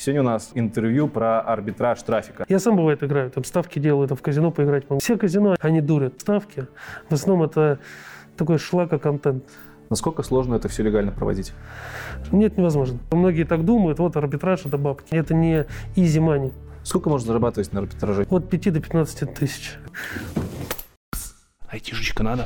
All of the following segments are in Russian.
Сегодня у нас интервью про арбитраж трафика. Я сам бывает играю, там ставки делаю, там в казино поиграть могу. Все казино, они дурят. Ставки, в основном это такой шлака-контент. Насколько сложно это все легально проводить? Нет, невозможно. Многие так думают, вот арбитраж – это бабки. Это не easy money. Сколько можно зарабатывать на арбитраже? От 5 до 15 тысяч. Айтишечка надо.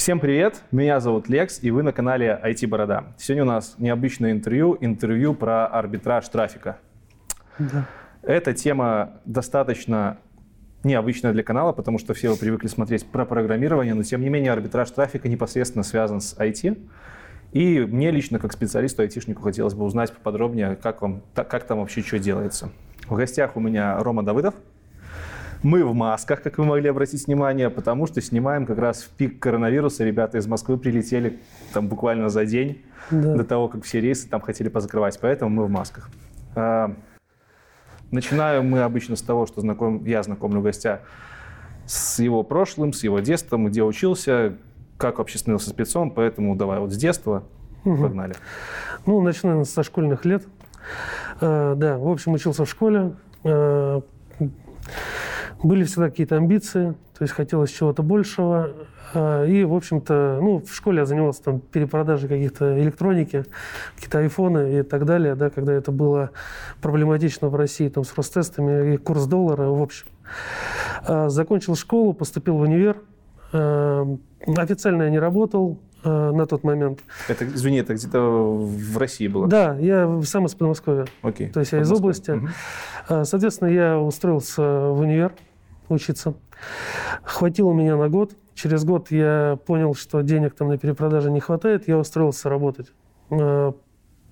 Всем привет, меня зовут Лекс, и вы на канале IT Борода. Сегодня у нас необычное интервью, интервью про арбитраж трафика. Да. Эта тема достаточно необычная для канала, потому что все вы привыкли смотреть про программирование, но тем не менее арбитраж трафика непосредственно связан с IT. И мне лично, как специалисту, айтишнику, хотелось бы узнать поподробнее, как, вам, как там вообще что делается. В гостях у меня Рома Давыдов. Мы в масках, как вы могли обратить внимание, потому что снимаем как раз в пик коронавируса. Ребята из Москвы прилетели там буквально за день Да. до того, как все рейсы там хотели позакрывать, поэтому мы в масках. А, Начинаем мы обычно с того, что знаком, я знакомлю гостя с его прошлым, с его детством, где учился, как вообще становился спецом, поэтому давай вот с детства Мгм. погнали. Ну, начну, наверное, со школьных лет. Э, да, в общем, учился в школе. Э, были всегда какие-то амбиции, то есть хотелось чего-то большего. Э, и, в общем-то, ну, в школе я занимался там перепродажей каких-то электроники, какие-то айфоны и так далее, да, когда это было проблематично в России там, с Ростестами и курс доллара, в общем. Э, закончил школу, поступил в универ. Э, официально я не работал на тот момент. Это, извини, это где-то в России было? Да, я сам из Подмосковья. Окей. То есть я из области. А, Соответственно, я устроился в универ учиться. Хватило меня на год. Через год я понял, что денег там на перепродаже не хватает. Я устроился работать. А,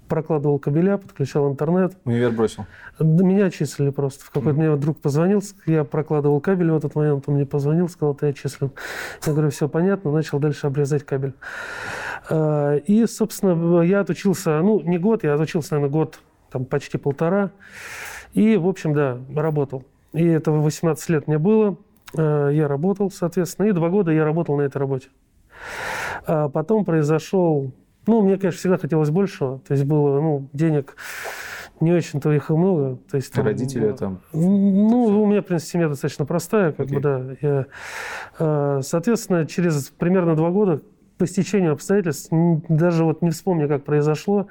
Прокладывал кабеля, подключал интернет. Универ бросил. Да Меня отчислили просто. В какой-то мне друг позвонил, я прокладывал кабель в этот момент, он мне позвонил, сказал, ты отчислен. Я говорю, все понятно, начал дальше обрезать кабель. А, И, собственно, я отучился, ну, не год, я отучился, наверное, год, там, почти полтора. И, в общем, да, работал. И это в 18 лет мне было. А, Я работал, соответственно, и два года я работал на этой работе. А потом произошел... Ну, мне, конечно, всегда хотелось большего. То есть было, ну, денег не очень-то их и много. То есть, там, Родители там. ну, у меня, в принципе, семья достаточно простая, как Окей. бы, да. Я, э, соответственно, через примерно два года по стечению обстоятельств, даже вот не вспомню, как произошло,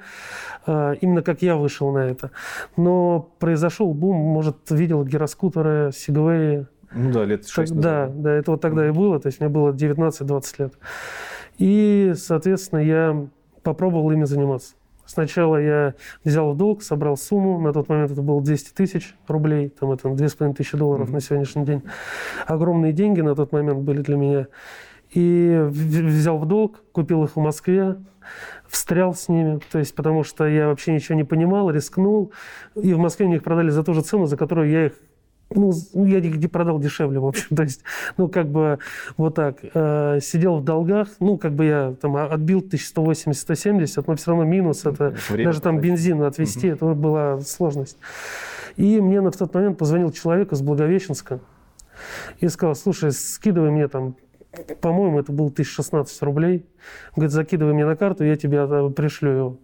э, именно как я вышел на это. Но произошел бум, может, видел гироскутеры, сегвеи, Ну да, лет так- шесть да, да, это вот тогда и было, то есть мне было 19-20 лет. И, соответственно, я попробовал ими заниматься. Сначала я взял в долг, собрал сумму, на тот момент это было 200 тысяч рублей, там это 2500 тысячи долларов Мгм. на сегодняшний день. Огромные деньги на тот момент были для меня. И взял в долг, купил их в Москве, встрял с ними, то есть потому что я вообще ничего не понимал, рискнул. И в Москве мне их продали за ту же цену, за которую я их ну, я их не продал дешевле, в общем. То есть, ну, как бы вот так. Э, сидел в долгах, ну, как бы я там отбил 1180-170, но все равно минус. Это Время даже там бензин отвезти, это была сложность. И мне на тот момент позвонил человек из Благовещенска и сказал, слушай, скидывай мне там, по-моему, это было 1016 рублей. Говорит, закидывай мне на карту, я тебе э, пришлю его.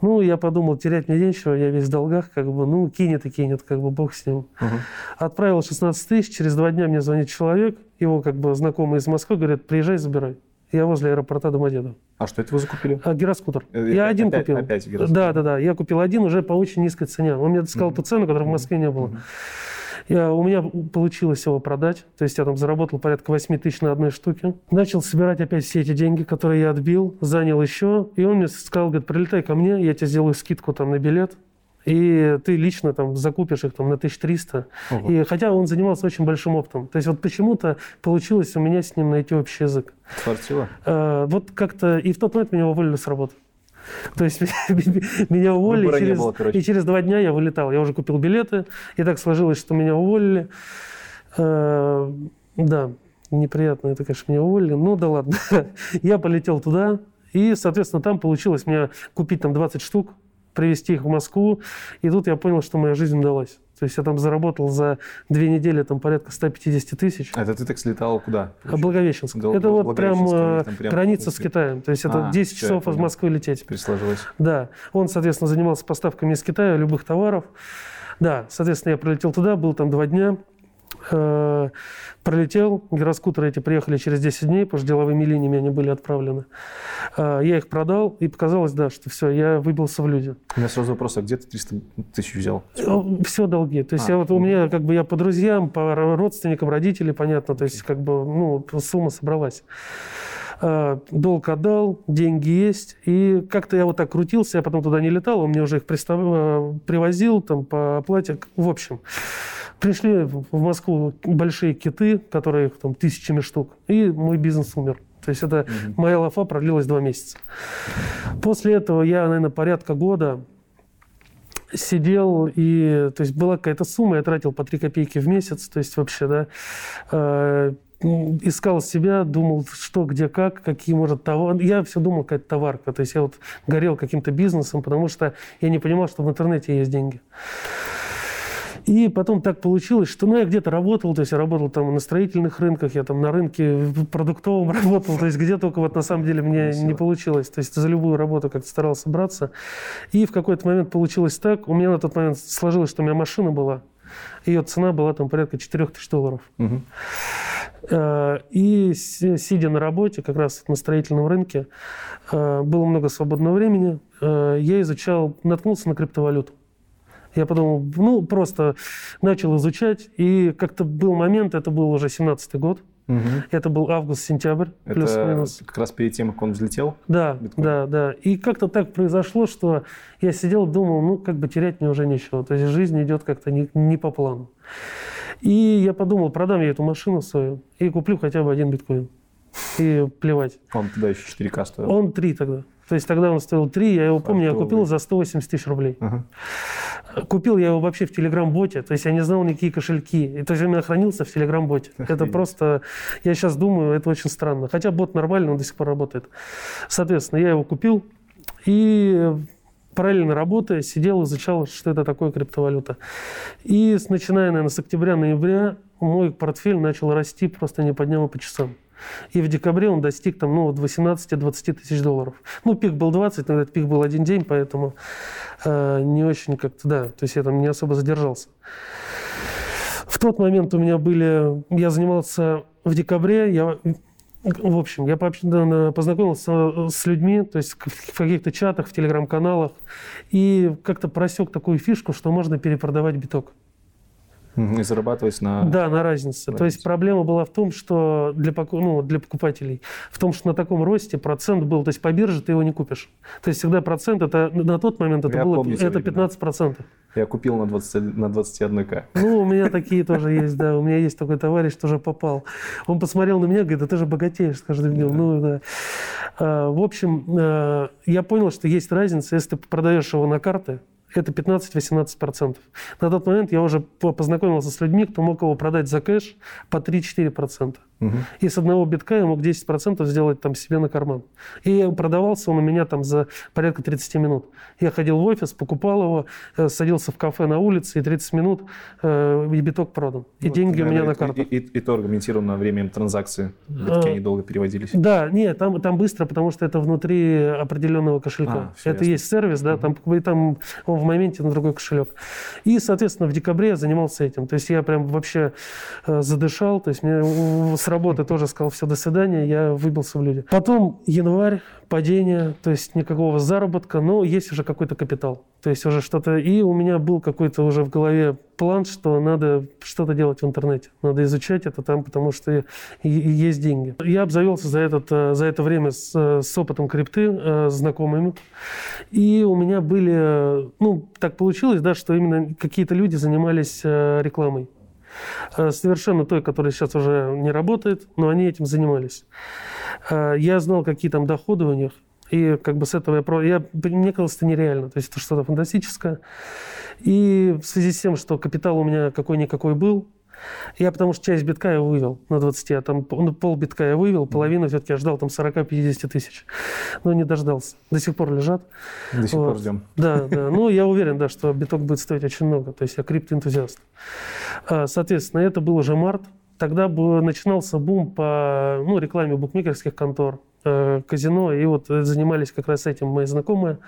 Ну, я подумал, терять мне нечего, я весь в долгах, как бы, ну, кинет и кинет, как бы, бог с ним. Мгм. Отправил 16 тысяч, через два дня мне звонит человек, его как бы знакомый из Москвы, говорит, приезжай, забирай. Я возле аэропорта Домодедово. А что это вы закупили? А, гироскутер. Э, Я один опять- купил. опять гироскутер. Да, да, да. Я купил один уже по очень низкой цене. Он мне сказал Мгм. ту цену, которой в Москве не было. Мгм. Я, у меня получилось его продать. То есть я там заработал порядка 8 тысяч на одной штуке. Начал собирать опять все эти деньги, которые я отбил. Занял еще. И он мне сказал, говорит, прилетай ко мне, я тебе сделаю скидку там на билет. И ты лично там закупишь их там на 1300. Ого. И, хотя он занимался очень большим опытом. То есть вот почему-то получилось у меня с ним найти общий язык. Фартило? Э, вот как-то... И в тот момент меня уволили с работы. То есть меня уволили, не через- было, короче. и через два дня я вылетал. Я уже купил билеты, и так сложилось, что меня уволили. Э, Да, неприятно, это, конечно, меня уволили. Ну да ладно. Я полетел туда, и, соответственно, там получилось мне купить там 20 штук привезти их в Москву. И тут я понял, что моя жизнь удалась. То есть я там заработал за две недели там порядка 150 тысяч. А это ты так слетал куда? А Благовещенск. Гол- это вот прям, э, прям граница с. Китаем. То есть это А, 10 всё, я часов из. Москвы лететь. Теперь сложилось. Да, он, соответственно, занимался поставками из Китая любых товаров. Да, соответственно, я прилетел туда, был там два дня. Э, Пролетел, гироскутеры эти приехали через 10 дней, потому что деловыми линиями они были отправлены. Э, Я их продал, и показалось, да, что все, я выбился в люди. У меня сразу вопрос, а где ты 300 тысяч взял? Все долги. То есть А, я вот у меня как бы я по друзьям, по родственникам, родителей, понятно. То есть как бы ну сумма собралась. А, Долг отдал, деньги есть. И как-то я вот так крутился, я потом туда не летал, он мне уже их пристав- э, привозил там по оплате. В общем, пришли в Москву большие киты, которые там тысячами штук, и мой бизнес умер. То есть это Мгм. моя лафа продлилась два месяца. После этого я, наверное, порядка года сидел, и то есть была какая-то сумма, я тратил по 3 копейки в месяц, то есть вообще, да, э, искал себя, думал, что, где, как, какие, может, товар. Я все думал, какая-то товарка. То есть я вот горел каким-то бизнесом, потому что я не понимал, что в интернете есть деньги. И потом так получилось, что ну, я где-то работал, то есть я работал там на строительных рынках, я там на рынке продуктовом работал, то есть где только вот на самом деле мне Весело. не получилось. То есть за любую работу как-то старался браться. И в какой-то момент получилось так, у меня на тот момент сложилось, что у меня машина была, ее цена была там порядка 4 тысяч долларов. Мгм. Э, И си- сидя на работе, как раз на строительном рынке, э, было много свободного времени, э, я изучал, наткнулся на криптовалюту. Я подумал, ну, просто начал изучать, и как-то был момент, это был уже 17-й год, Мгм. это был август-сентябрь, плюс-минус. как раз перед тем, как он взлетел? Да, биткоин? да, да. И как-то так произошло, что я сидел, думал, ну, как бы терять мне уже нечего. То есть жизнь идет как-то не, не по плану. И я подумал, продам я эту машину свою и куплю хотя бы один биткоин. И плевать. Он тогда еще 4К стоил. Он 3 тогда. То есть тогда он стоил 3, я его помню, я купил за 180 тысяч рублей. Ага. Купил я его вообще в Телеграм-боте, то есть я не знал никакие кошельки. И, то есть он у меня хранился в Телеграм-боте. Это просто, я сейчас думаю, это очень странно. Хотя бот нормальный, он до сих пор работает. Соответственно, я его купил и параллельно работая, сидел, изучал, что это такое криптовалюта. И начиная, наверное, с октября-ноября мой портфель начал расти просто не по дням, а по часам. И в декабре он достиг там, ну, вот 18-20 тысяч долларов. Ну, пик был 20, но этот пик был один день, поэтому э, не очень как-то, да, то есть я там не особо задержался. В тот момент у меня были, я занимался в декабре, я, в общем, я познакомился с людьми, то есть в каких-то чатах, в телеграм-каналах, и как-то просек такую фишку, что можно перепродавать биток. И зарабатывать на... Да, на разнице. То есть разнице. проблема была в том, что для, ну, для покупателей, в том, что на таком росте процент был, то есть по бирже ты его не купишь. То есть всегда процент, это на тот момент это Я было помню это времена. 15 процентов. Я купил на, 20, на 21к. Ну, у меня такие тоже есть, да. У меня есть такой товарищ, тоже попал. Он посмотрел на меня, говорит, да ты же богатеешь с каждым днем. Ну, да. А, В общем, э, я понял, что есть разница, если ты продаешь его на карты, это 15-18%. На тот момент я уже по- познакомился с людьми, кто мог его продать за кэш по 3-4%. Мгм. И с одного битка я мог 10% сделать там себе на карман. И продавался он у меня там за порядка 30 минут. Я ходил в офис, покупал его, э, садился в кафе на улице, и 30 минут э, и биток продан. И Ну, деньги у меня наверное, на картах. И, и- и то аргументировано временем транзакции. Битки А. они долго переводились. Да, нет, там, там быстро, потому что это внутри определенного кошелька. А, это ясно. есть сервис, да, там, и там он в моменте на другой кошелек. И, соответственно, в декабре я занимался этим. То есть я прям вообще э, задышал, то есть мне с работы тоже сказал все, до свидания, я выбился в люди. Потом январь, падение, то есть никакого заработка, но есть уже какой-то капитал. То есть уже что-то... И у меня был какой-то уже в голове план, что надо что-то делать в интернете. Надо изучать это там, потому что есть деньги. Я обзавелся за, этот, э, за это время с, э, с опытом крипты, э, знакомыми. И у меня были... Ну, так получилось, да, что именно какие-то люди занимались рекламой. Э, Совершенно той, которая сейчас уже не работает, но они этим занимались. Э, Я знал, какие там доходы у них. И как бы с этого я... я мне казалось, это нереально. То есть это что-то фантастическое. И в связи с тем, что капитал у меня какой-никакой был, Я потому что часть битка я вывел на 20, а там ну, пол битка я вывел, половину все-таки я ждал там 40-50 тысяч. Но не дождался. До сих пор лежат. До сих вот. пор ждем. Да, да. Ну, я уверен, да, что биток будет стоить очень много. То есть я криптоэнтузиаст. А, соответственно, это был уже март. Тогда начинался бум по ну, рекламе букмекерских контор, э, казино, и вот занимались как раз этим мои знакомые.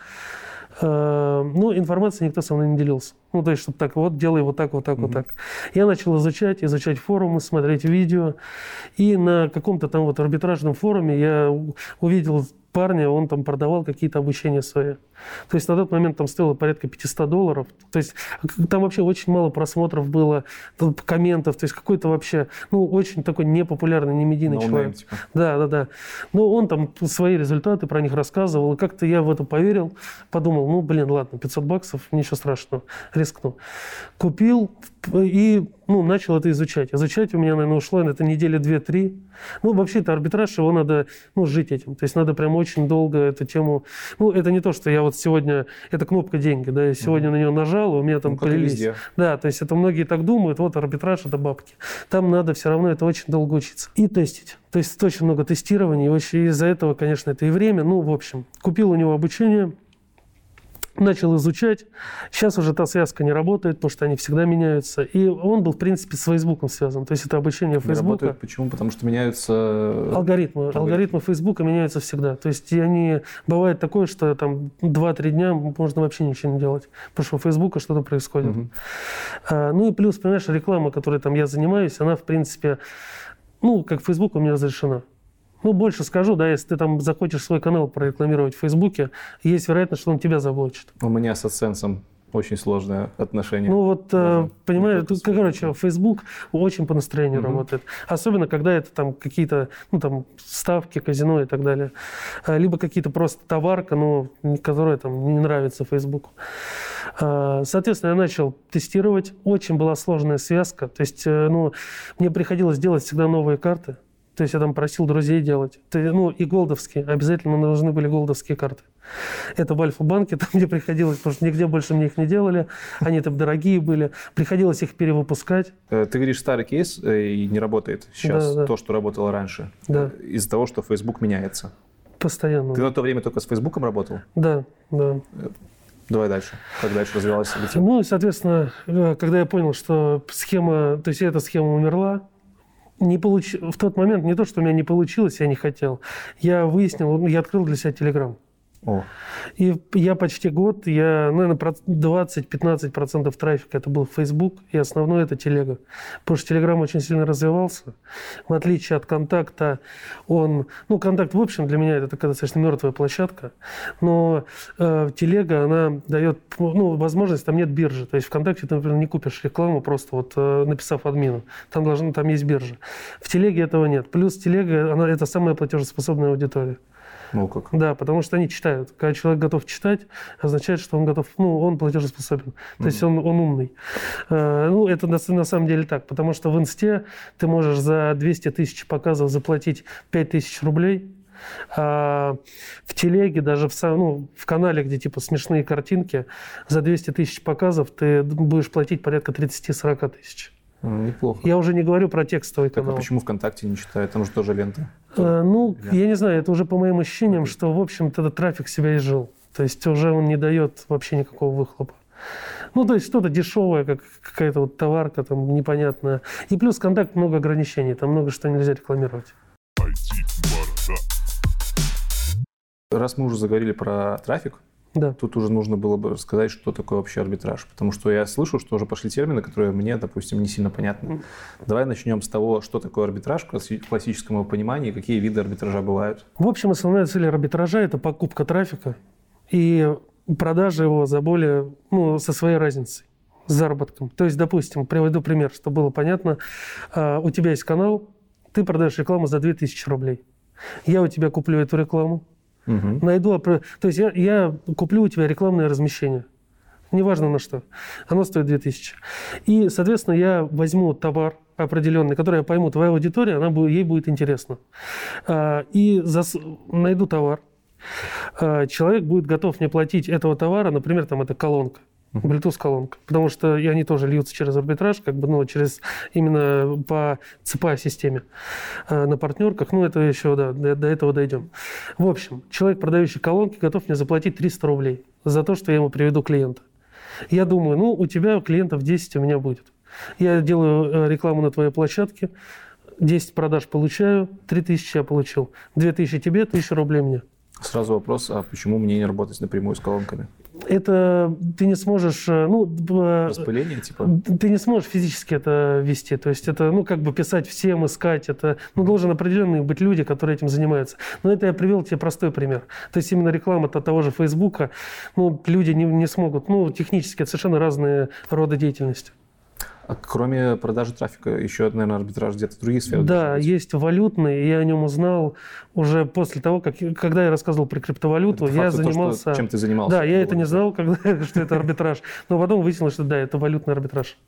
Э, ну, информацией никто со мной не делился. Ну, то есть, чтобы так вот, делай вот так, вот так, mm-hmm. вот так. Я начал изучать, изучать форумы, смотреть видео. И на каком-то там вот арбитражном форуме я увидел парня, он там продавал какие-то обучения свои. То есть на тот момент там стоило порядка 500 долларов. То есть там вообще очень мало просмотров было, комментов. То есть какой-то вообще, ну, очень такой непопулярный, не медийный no человек. Name, типа. Да, да, да. Но он там свои результаты про них рассказывал. И как-то я в это поверил. Подумал, ну, блин, ладно, 500 баксов, ничего страшного, рискну. Купил и ну, начал это изучать. Изучать у меня, наверное, ушло на это недели две-три. Ну, вообще, это арбитраж, его надо ну, жить этим. То есть надо прям очень долго эту тему... Ну, это не то, что я вот сегодня... Это кнопка «деньги», да, я сегодня mm-hmm. на нее нажал, у меня там ну, полились... Да, то есть это многие так думают, вот арбитраж – это бабки. Там надо все равно это очень долго учиться. И тестить. То есть очень много тестирований. И из-за этого, конечно, это и время. Ну, в общем, купил у него обучение – начал изучать. Сейчас уже та связка не работает, потому что они всегда меняются. И он был, в принципе, с Фейсбуком связан. То есть это обучение Фейсбука. Не работает. Почему? Потому что меняются... Алгоритмы. Алгоритмы Фейсбука меняются всегда. То есть и они... Бывает такое, что там 2-3 дня можно вообще ничего не делать. Потому что у Фейсбука что-то происходит. Угу. А, ну и плюс, понимаешь, реклама, которой там я занимаюсь, она, в принципе, ну, как Фейсбук у меня разрешена. Ну, больше скажу, да, если ты там захочешь свой канал прорекламировать в Фейсбуке, есть вероятность, что он тебя заблочит. У меня с AdSense очень сложное отношение. Ну вот, э, понимаешь, тут, короче, Facebook очень по настроению угу. работает. Особенно, когда это там какие-то, ну там, ставки, казино и так далее. Э, либо какие-то просто товарка, но которая там не нравится Facebook. Э, соответственно, я начал тестировать. Очень была сложная связка. То есть, ну, мне приходилось делать всегда новые карты. То есть я там просил друзей делать. Ну, и голдовские. Обязательно нужны были голдовские карты. Это в Альфа-банке, там, где приходилось, потому что нигде больше мне их не делали. Они там дорогие были. Приходилось их перевыпускать. Э, ты говоришь, старый кейс э, и не работает сейчас да, да. то, что работало раньше. Да. Из-за того, что Facebook меняется. Постоянно. Ты на то время только с Фейсбуком работал? Да, да. Э, давай дальше. Как дальше развивалось событие? Ну, соответственно, когда я понял, что схема, то есть эта схема умерла, не получ... в тот момент не то, что у меня не получилось, я не хотел. Я выяснил, я открыл для себя Телеграм. О. И я почти год, я, наверное, 20-15% трафика это был Facebook, и основное это телега. Потому что Telegram очень сильно развивался. В отличие от контакта, он... Ну, контакт, в общем, для меня это такая достаточно мертвая площадка. Но э, телега, она дает ну, возможность, там нет биржи. То есть ВКонтакте ты, например, не купишь рекламу, просто вот э, написав админу. Там, должен, там есть биржа. В телеге этого нет. Плюс телега, она, это самая платежеспособная аудитория. Ну как? Да, потому что они читают. Когда человек готов читать, означает, что он готов, ну, он платежеспособен. То mm есть он, он умный. Э, ну, это на, на самом деле так, потому что в инсте ты можешь за 200 тысяч показов заплатить 5 тысяч рублей, а в телеге, даже в, ну, в канале, где типа смешные картинки, за 200 тысяч показов ты будешь платить порядка 30-40 тысяч. Неплохо. Я уже не говорю про текстовый так, канал. А почему ВКонтакте не читают? Там же тоже лента. Э, ну, я не знаю, это уже по моим ощущениям, okay. что, в общем-то, этот трафик себя изжил. То есть уже он не дает вообще никакого выхлопа. Ну, то есть что-то дешевое, как какая-то вот товарка там непонятная. И плюс контакт много ограничений, там много что нельзя рекламировать. Раз мы уже заговорили про трафик, да. Тут уже нужно было бы рассказать, что такое вообще арбитраж. Потому что я слышу, что уже пошли термины, которые мне, допустим, не сильно понятны. Давай начнем с того, что такое арбитраж в классическом его понимании, какие виды арбитража бывают. В общем, основная цель арбитража – это покупка трафика и продажа его за более, ну, со своей разницей с заработком. То есть, допустим, приведу пример, чтобы было понятно. А, у тебя есть канал, ты продаешь рекламу за 2000 рублей. Я у тебя куплю эту рекламу, Угу. Найду, то есть я, я куплю у тебя рекламное размещение. Неважно на что. Оно стоит 2000. И, соответственно, я возьму товар определенный, который я пойму, твоя аудитория, она, ей будет интересно. А, и зас, найду товар. А, человек будет готов мне платить этого товара, например, там это колонка. Bluetooth колонка, потому что и они тоже льются через арбитраж, как бы, ну, через именно по ЦПА системе э, на партнерках. Ну, это еще, да, до, до этого дойдем. В общем, человек, продающий колонки, готов мне заплатить 300 рублей за то, что я ему приведу клиента. Я думаю, ну, у тебя клиентов 10 у меня будет. Я делаю э, рекламу на твоей площадке, 10 продаж получаю, 3000 я получил, 2000 тебе, 1000 рублей мне. Сразу вопрос, а почему мне не работать напрямую с колонками? Это ты не сможешь, э, ну, Распыление, типа? ты не сможешь физически это вести. То есть это, ну, как бы писать всем, искать. Это, ну, должен определенные быть люди, которые этим занимаются. Но это я привел тебе простой пример. То есть именно реклама -то того же Фейсбука, ну, люди не, не смогут, ну, технически это совершенно разные роды деятельности. А кроме продажи трафика, еще, наверное, арбитраж где-то в других сферах? Да, есть валютный, я о нем узнал уже после того, как, когда я рассказывал про криптовалюту, я занимался... То, что, чем ты занимался? Да, я это не знал, когда, что это арбитраж, но потом выяснилось, что да, это валютный арбитраж.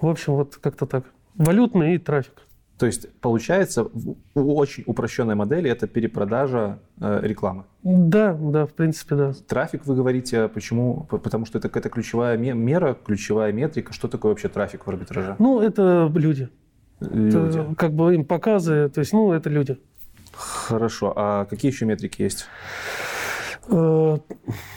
В общем, вот как-то так. Валютный и трафик. То есть, получается, в очень упрощенной модели это перепродажа э, рекламы. Да, да, в принципе, да. Трафик, вы говорите, почему? Потому что это какая-то ключевая мера, ключевая метрика. Что такое вообще трафик в арбитраже? Ну, это люди. Люди. Это, как бы им показы, то есть, ну, это люди. Хорошо. А какие еще метрики есть? Э,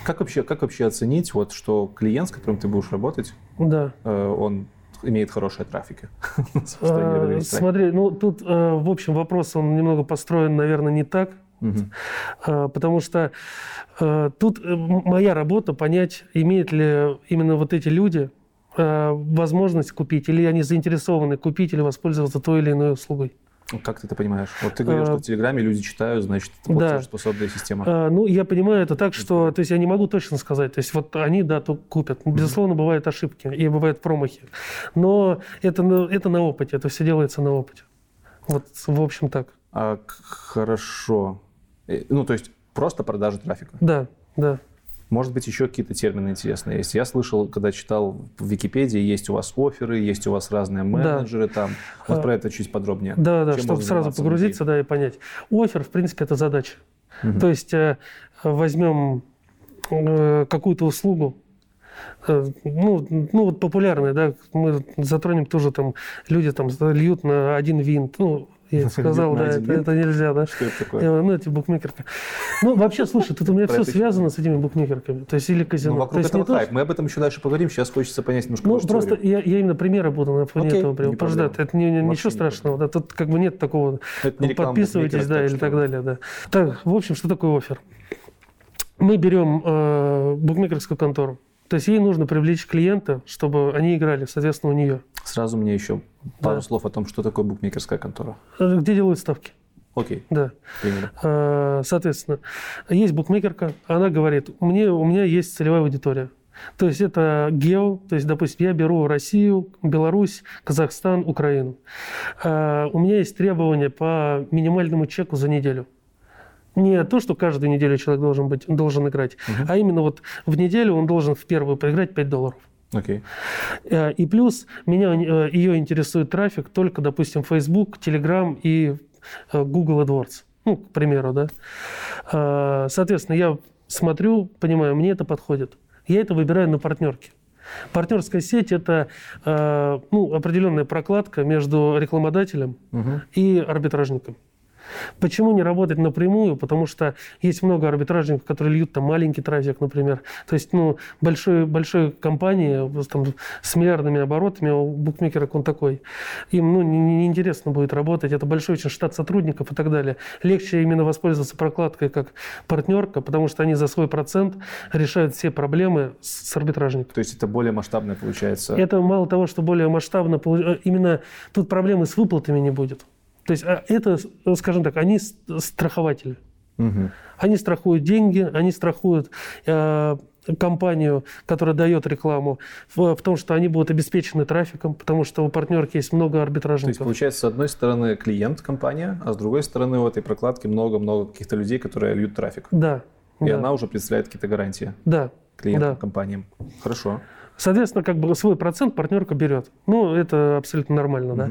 Как вообще, как вообще оценить, вот, что клиент, с которым ты будешь работать, Да. э, он имеет хорошие трафики? А. Смотри, ну тут, э, в общем, вопрос, он немного построен, наверное, не так. А, Потому что э, тут э, моя работа понять, имеют ли именно вот эти люди возможность купить, или они заинтересованы купить или воспользоваться той или иной услугой. Ну, Как ты это понимаешь? Вот ты говорил, А, что в Телеграме люди читают, значит, это да. платежеспособная система. А, Ну, я понимаю это так, что, то есть я не могу точно сказать, то есть вот они, да, то купят. Безусловно, бывают ошибки и бывают промахи, но это, это на опыте, это все делается на опыте. Вот, в общем, так. А, хорошо. Э, Ну, то есть просто продажа трафика. Да, да. Может быть, еще какие-то термины интересные есть. Я слышал, когда читал в Википедии, есть у вас оферы, есть у вас разные менеджеры там. Вот А, про это чуть подробнее. Да, да, Чем чтобы сразу погрузиться, да, и понять. Офер, в принципе, это задача. То есть э, возьмем э, какую-то услугу, э, ну, ну вот популярная, да, мы затронем тоже там, люди там льют на один винт, ну, я сказал, да, это, это нельзя, да. Что это такое? Э, Ну, эти букмекерки. Ну, вообще, слушай, тут у меня все связано с этими букмекерками. То есть или казино. Ну, вокруг этого хайп. Мы об этом еще дальше поговорим. Сейчас хочется понять немножко Ну, просто я, я именно примеры буду на фоне этого да, проблема. это не- не- ничего страшного. Да, тут как бы нет такого. Это не реклама Подписывайтесь, да, или так далее, да. Так, в общем, что такое офер? Мы берем э, букмекерскую контору. То есть ей нужно привлечь клиента, чтобы они играли, соответственно, у нее. Сразу мне еще пару Да. слов о том, что такое букмекерская контора. Э, Где делают ставки? Окей, Да. примерно. Э, Соответственно, есть букмекерка, она говорит, мне, у меня есть целевая аудитория. То есть это гео, то есть, допустим, я беру Россию, Беларусь, Казахстан, Украину. Э, У меня есть требования по минимальному чеку за неделю. Не то, что каждую неделю человек должен, быть, должен играть, а именно вот в неделю он должен в первую проиграть 5 долларов. Окей. Э, И плюс меня, э, ее интересует трафик только, допустим, Facebook, Telegram и э, Google AdWords. Ну, к примеру, да. Соответственно, я смотрю, понимаю, мне это подходит. Я это выбираю на партнерке. Партнерская сеть – это ну, определенная прокладка между рекламодателем Мгм. и арбитражником. Почему не работать напрямую? Потому что есть много арбитражников, которые льют там маленький трафик, например. То есть, ну, большой, большой компании там, с миллиардными оборотами, у букмекера он такой. Им ну, не- не- неинтересно будет работать. Это большой очень штат сотрудников и так далее. Легче именно воспользоваться прокладкой как партнерка, потому что они за свой процент решают все проблемы с, с арбитражником. То есть это более масштабное получается. Это мало того, что более масштабно, э, именно тут проблемы с выплатами не будет. То есть а это, э, скажем так, они страхователи. Мгм. Они страхуют деньги, они страхуют э, компанию, которая дает рекламу, в, в том, что они будут обеспечены трафиком, потому что у партнерки есть много То есть арбитражников. получается, с одной стороны клиент компания, а с другой стороны у этой прокладки много-много каких-то людей, которые льют трафик. Да, И да, она уже представляет какие-то гарантии да. клиентам, Да. компаниям. Хорошо. Соответственно, как бы свой процент партнерка берет. Ну, это абсолютно нормально, да.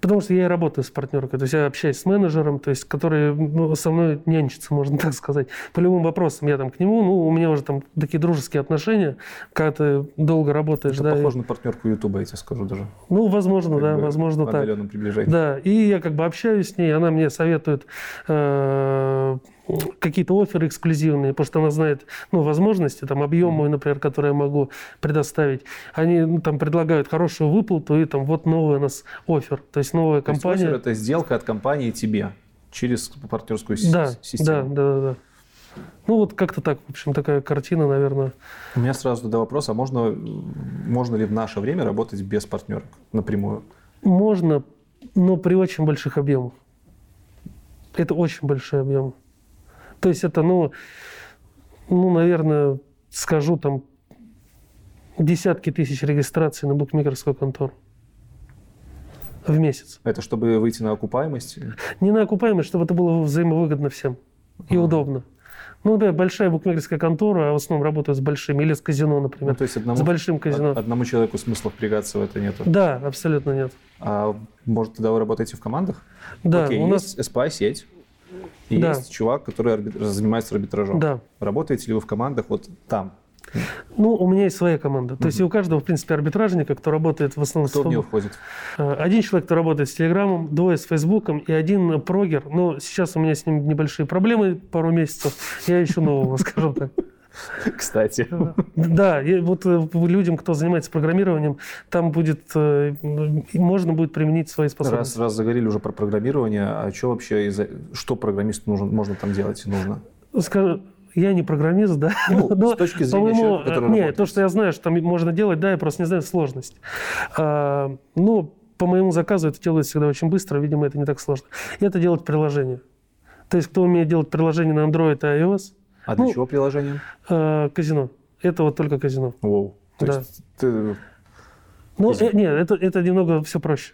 Потому что я и работаю с партнеркой, то есть я общаюсь с менеджером, то есть который ну, со мной нянчится, можно так сказать. По любым вопросам я там к нему, ну, у меня уже там такие дружеские отношения, когда ты долго работаешь. Это да, похоже и- на партнерку Ютуба, я тебе скажу даже. Ну, возможно, Как да, бы возможно в так. отдаленном приближении. Да, и я как бы общаюсь с ней, она мне советует э, какие-то оферы эксклюзивные, потому что она знает, ну, возможности, там, объем мой, например, который я могу предоставить. Они ну, там предлагают хорошую выплату, и там вот новый у нас офер, то есть новая То есть компания. оффер это сделка от компании тебе через партнерскую да, систему. да, да, да, да. Ну, вот как-то так, в общем, такая картина, наверное. У меня сразу тогда вопрос, а можно, можно ли в наше время работать без партнерок напрямую? Можно, но при очень больших объемах. Это очень большой объем. То есть это, ну, ну, наверное, скажу там десятки тысяч регистраций на букмекерскую контору в месяц. Это чтобы выйти на окупаемость? Не на окупаемость, чтобы это было взаимовыгодно всем и Ага. удобно. Ну, например, большая букмекерская контора, а в основном работают с большими, или с казино, Ну, например. то есть одному, С большим казино. од- одному человеку смысла впрягаться в это нету. Да, абсолютно нет. А может, тогда вы работаете в командах? Да, Окей, у нас... SPI-сеть, и Да. есть чувак, который арбит- занимается арбитражом. Да. Работаете ли вы в командах вот там? Ну, у меня есть своя команда. То есть и у каждого, в принципе, арбитражника, кто работает в основном Кто с в нее входит? Э, Один человек, кто работает с Телеграмом, двое с Фейсбуком и один прогер. Но сейчас у меня с ним небольшие проблемы, пару месяцев. Я ищу нового, скажем так. Кстати. Да, вот э, людям, кто занимается программированием, там будет, э, можно будет применить свои Раз, способности. раз заговорили уже про программирование, а что вообще, из-за- что программисту нужно, можно там делать и нужно? Скажу, я не программист, да. Ну, но, с точки зрения человека, который Нет, работает. то, что я знаю, что там можно делать, да, я просто не знаю сложность. А, ну, по моему заказу это делается всегда очень быстро, видимо, это не так сложно. И это делать приложение. То есть, кто умеет делать приложение на Android и iOS, А для Ну, чего приложение? э, казино. Это вот только казино. Воу. То Да. есть ты... Ну, Казино. э, нет, это, это немного все проще.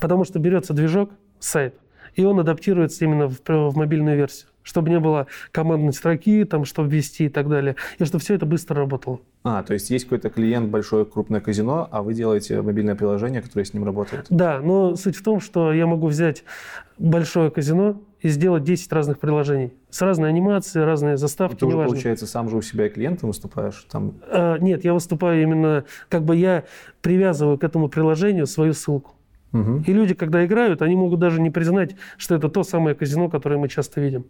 Потому что берется движок, сайт, и он адаптируется именно в, в мобильную версию. Чтобы не было командной строки, там, чтобы ввести и так далее. И чтобы все это быстро работало. А, то есть есть какой-то клиент, большое крупное казино, а вы делаете мобильное приложение, которое с ним работает. Да, но суть в том, что я могу взять большое казино и сделать 10 разных приложений. С разной анимацией, разные И заставки, ты уже, неважно. получается, сам же у себя и клиентом выступаешь. Там... А, нет, я выступаю именно, как бы я привязываю к этому приложению свою ссылку. Мгм. И люди, когда играют, они могут даже не признать, что это то самое казино, которое мы часто видим.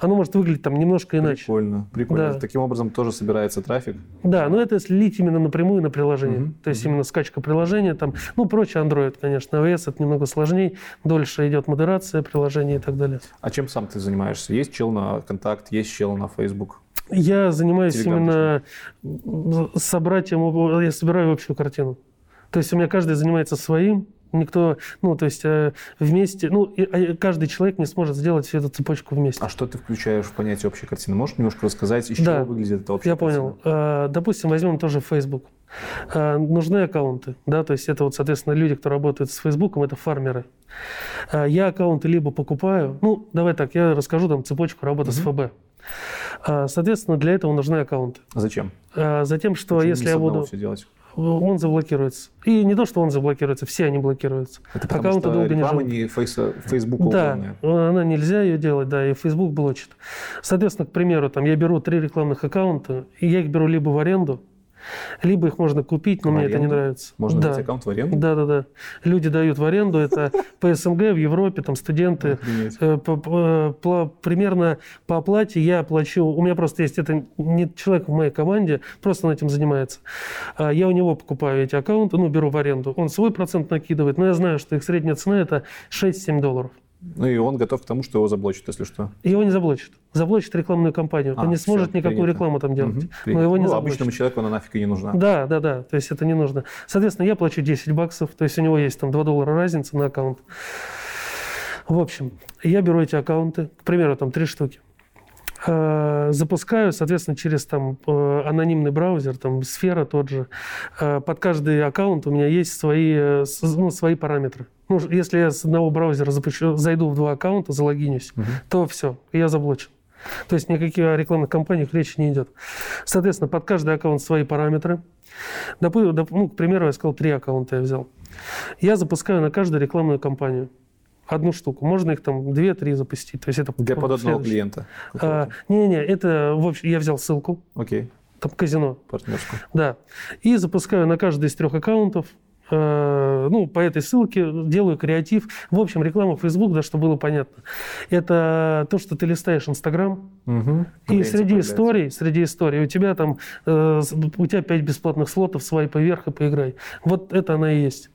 Оно может выглядеть там немножко иначе. Прикольно, прикольно. Да. Таким образом тоже собирается трафик. Да, но это если лить именно напрямую на приложение. Мгм, То есть именно скачка приложения, там, ну, прочее Android, конечно. iOS это немного сложнее, дольше идет модерация приложения и так далее. А чем сам ты занимаешься? Есть чел на контакт, есть чел на Facebook? Я занимаюсь Телеграм именно собратием, я собираю общую картину. То есть у меня каждый занимается своим, никто, ну, то есть э, вместе, ну, а каждый человек не сможет сделать всю эту цепочку вместе. А что ты включаешь в понятие общей картины? Можешь немножко рассказать, из Да. чего выглядит эта общая Я картина? понял. Э, Допустим, возьмем тоже Facebook. Э, Нужны аккаунты, да, то есть это вот, соответственно, люди, кто работают с Фейсбуком, это фармеры. Я аккаунты либо покупаю, ну, давай так, я расскажу там цепочку работы с ФБ. Соответственно, для этого нужны аккаунты. А Зачем? Затем, что Почему если я буду... все делать? Он заблокируется. И не то, что он заблокируется, все они блокируются. Это потому Аккаунты что долго не реклама не фейса, Фейсбуку Да, угодная. она нельзя ее делать, да, и Facebook блочит. Соответственно, к примеру, там я беру три рекламных аккаунта, и я их беру либо в аренду, либо их можно купить, но В мне это не аренду? нравится. Можно да. дать аккаунт в аренду? Да, да, да. Люди дают в аренду, это по СНГ, в Европе, там студенты. Э, пла- примерно по оплате я плачу, у меня просто есть, это не человек в моей команде, просто он этим занимается. А Я у него покупаю эти аккаунты, ну, беру в аренду. Он свой процент накидывает, но я знаю, что их средняя цена это 6-7 долларов. Ну и он готов к тому, что его заблочат, если что. Его не заблочат. Заблочат рекламную кампанию. А, он не сможет никакую принято. рекламу там делать. Мгм, Но его не ну, заблочат. обычному человеку она нафиг и не нужна. Да, да, да. То есть это не нужно. Соответственно, я плачу 10 баксов. То есть у него есть там 2 доллара разница на аккаунт. В общем, я беру эти аккаунты, к примеру, там три штуки. Э, Запускаю, соответственно, через там э, анонимный браузер, там сфера тот же. Э, Под каждый аккаунт у меня есть свои, ну, свои параметры. Ну, если я с одного браузера запущу, зайду в два аккаунта, залогинюсь, то все, я заблочен. То есть никаких о рекламных кампаниях речи не идет. Соответственно, под каждый аккаунт свои параметры. Допу- доп- ну, к примеру, я сказал, три аккаунта я взял. Я запускаю на каждую рекламную кампанию одну штуку. Можно их там две-три запустить. То есть это Для под одного клиента. А, Не-не, это в общем, я взял ссылку, Окей, там казино, партнерскую. да, и запускаю на каждый из трех аккаунтов э, ну, по этой ссылке делаю креатив. В общем, реклама Facebook, да, чтобы было понятно. Это то, что ты листаешь Инстаграм, Угу. и среди историй, среди историй у тебя там, э, у тебя пять бесплатных слотов, свайпай вверх и поиграй. Вот это она и есть.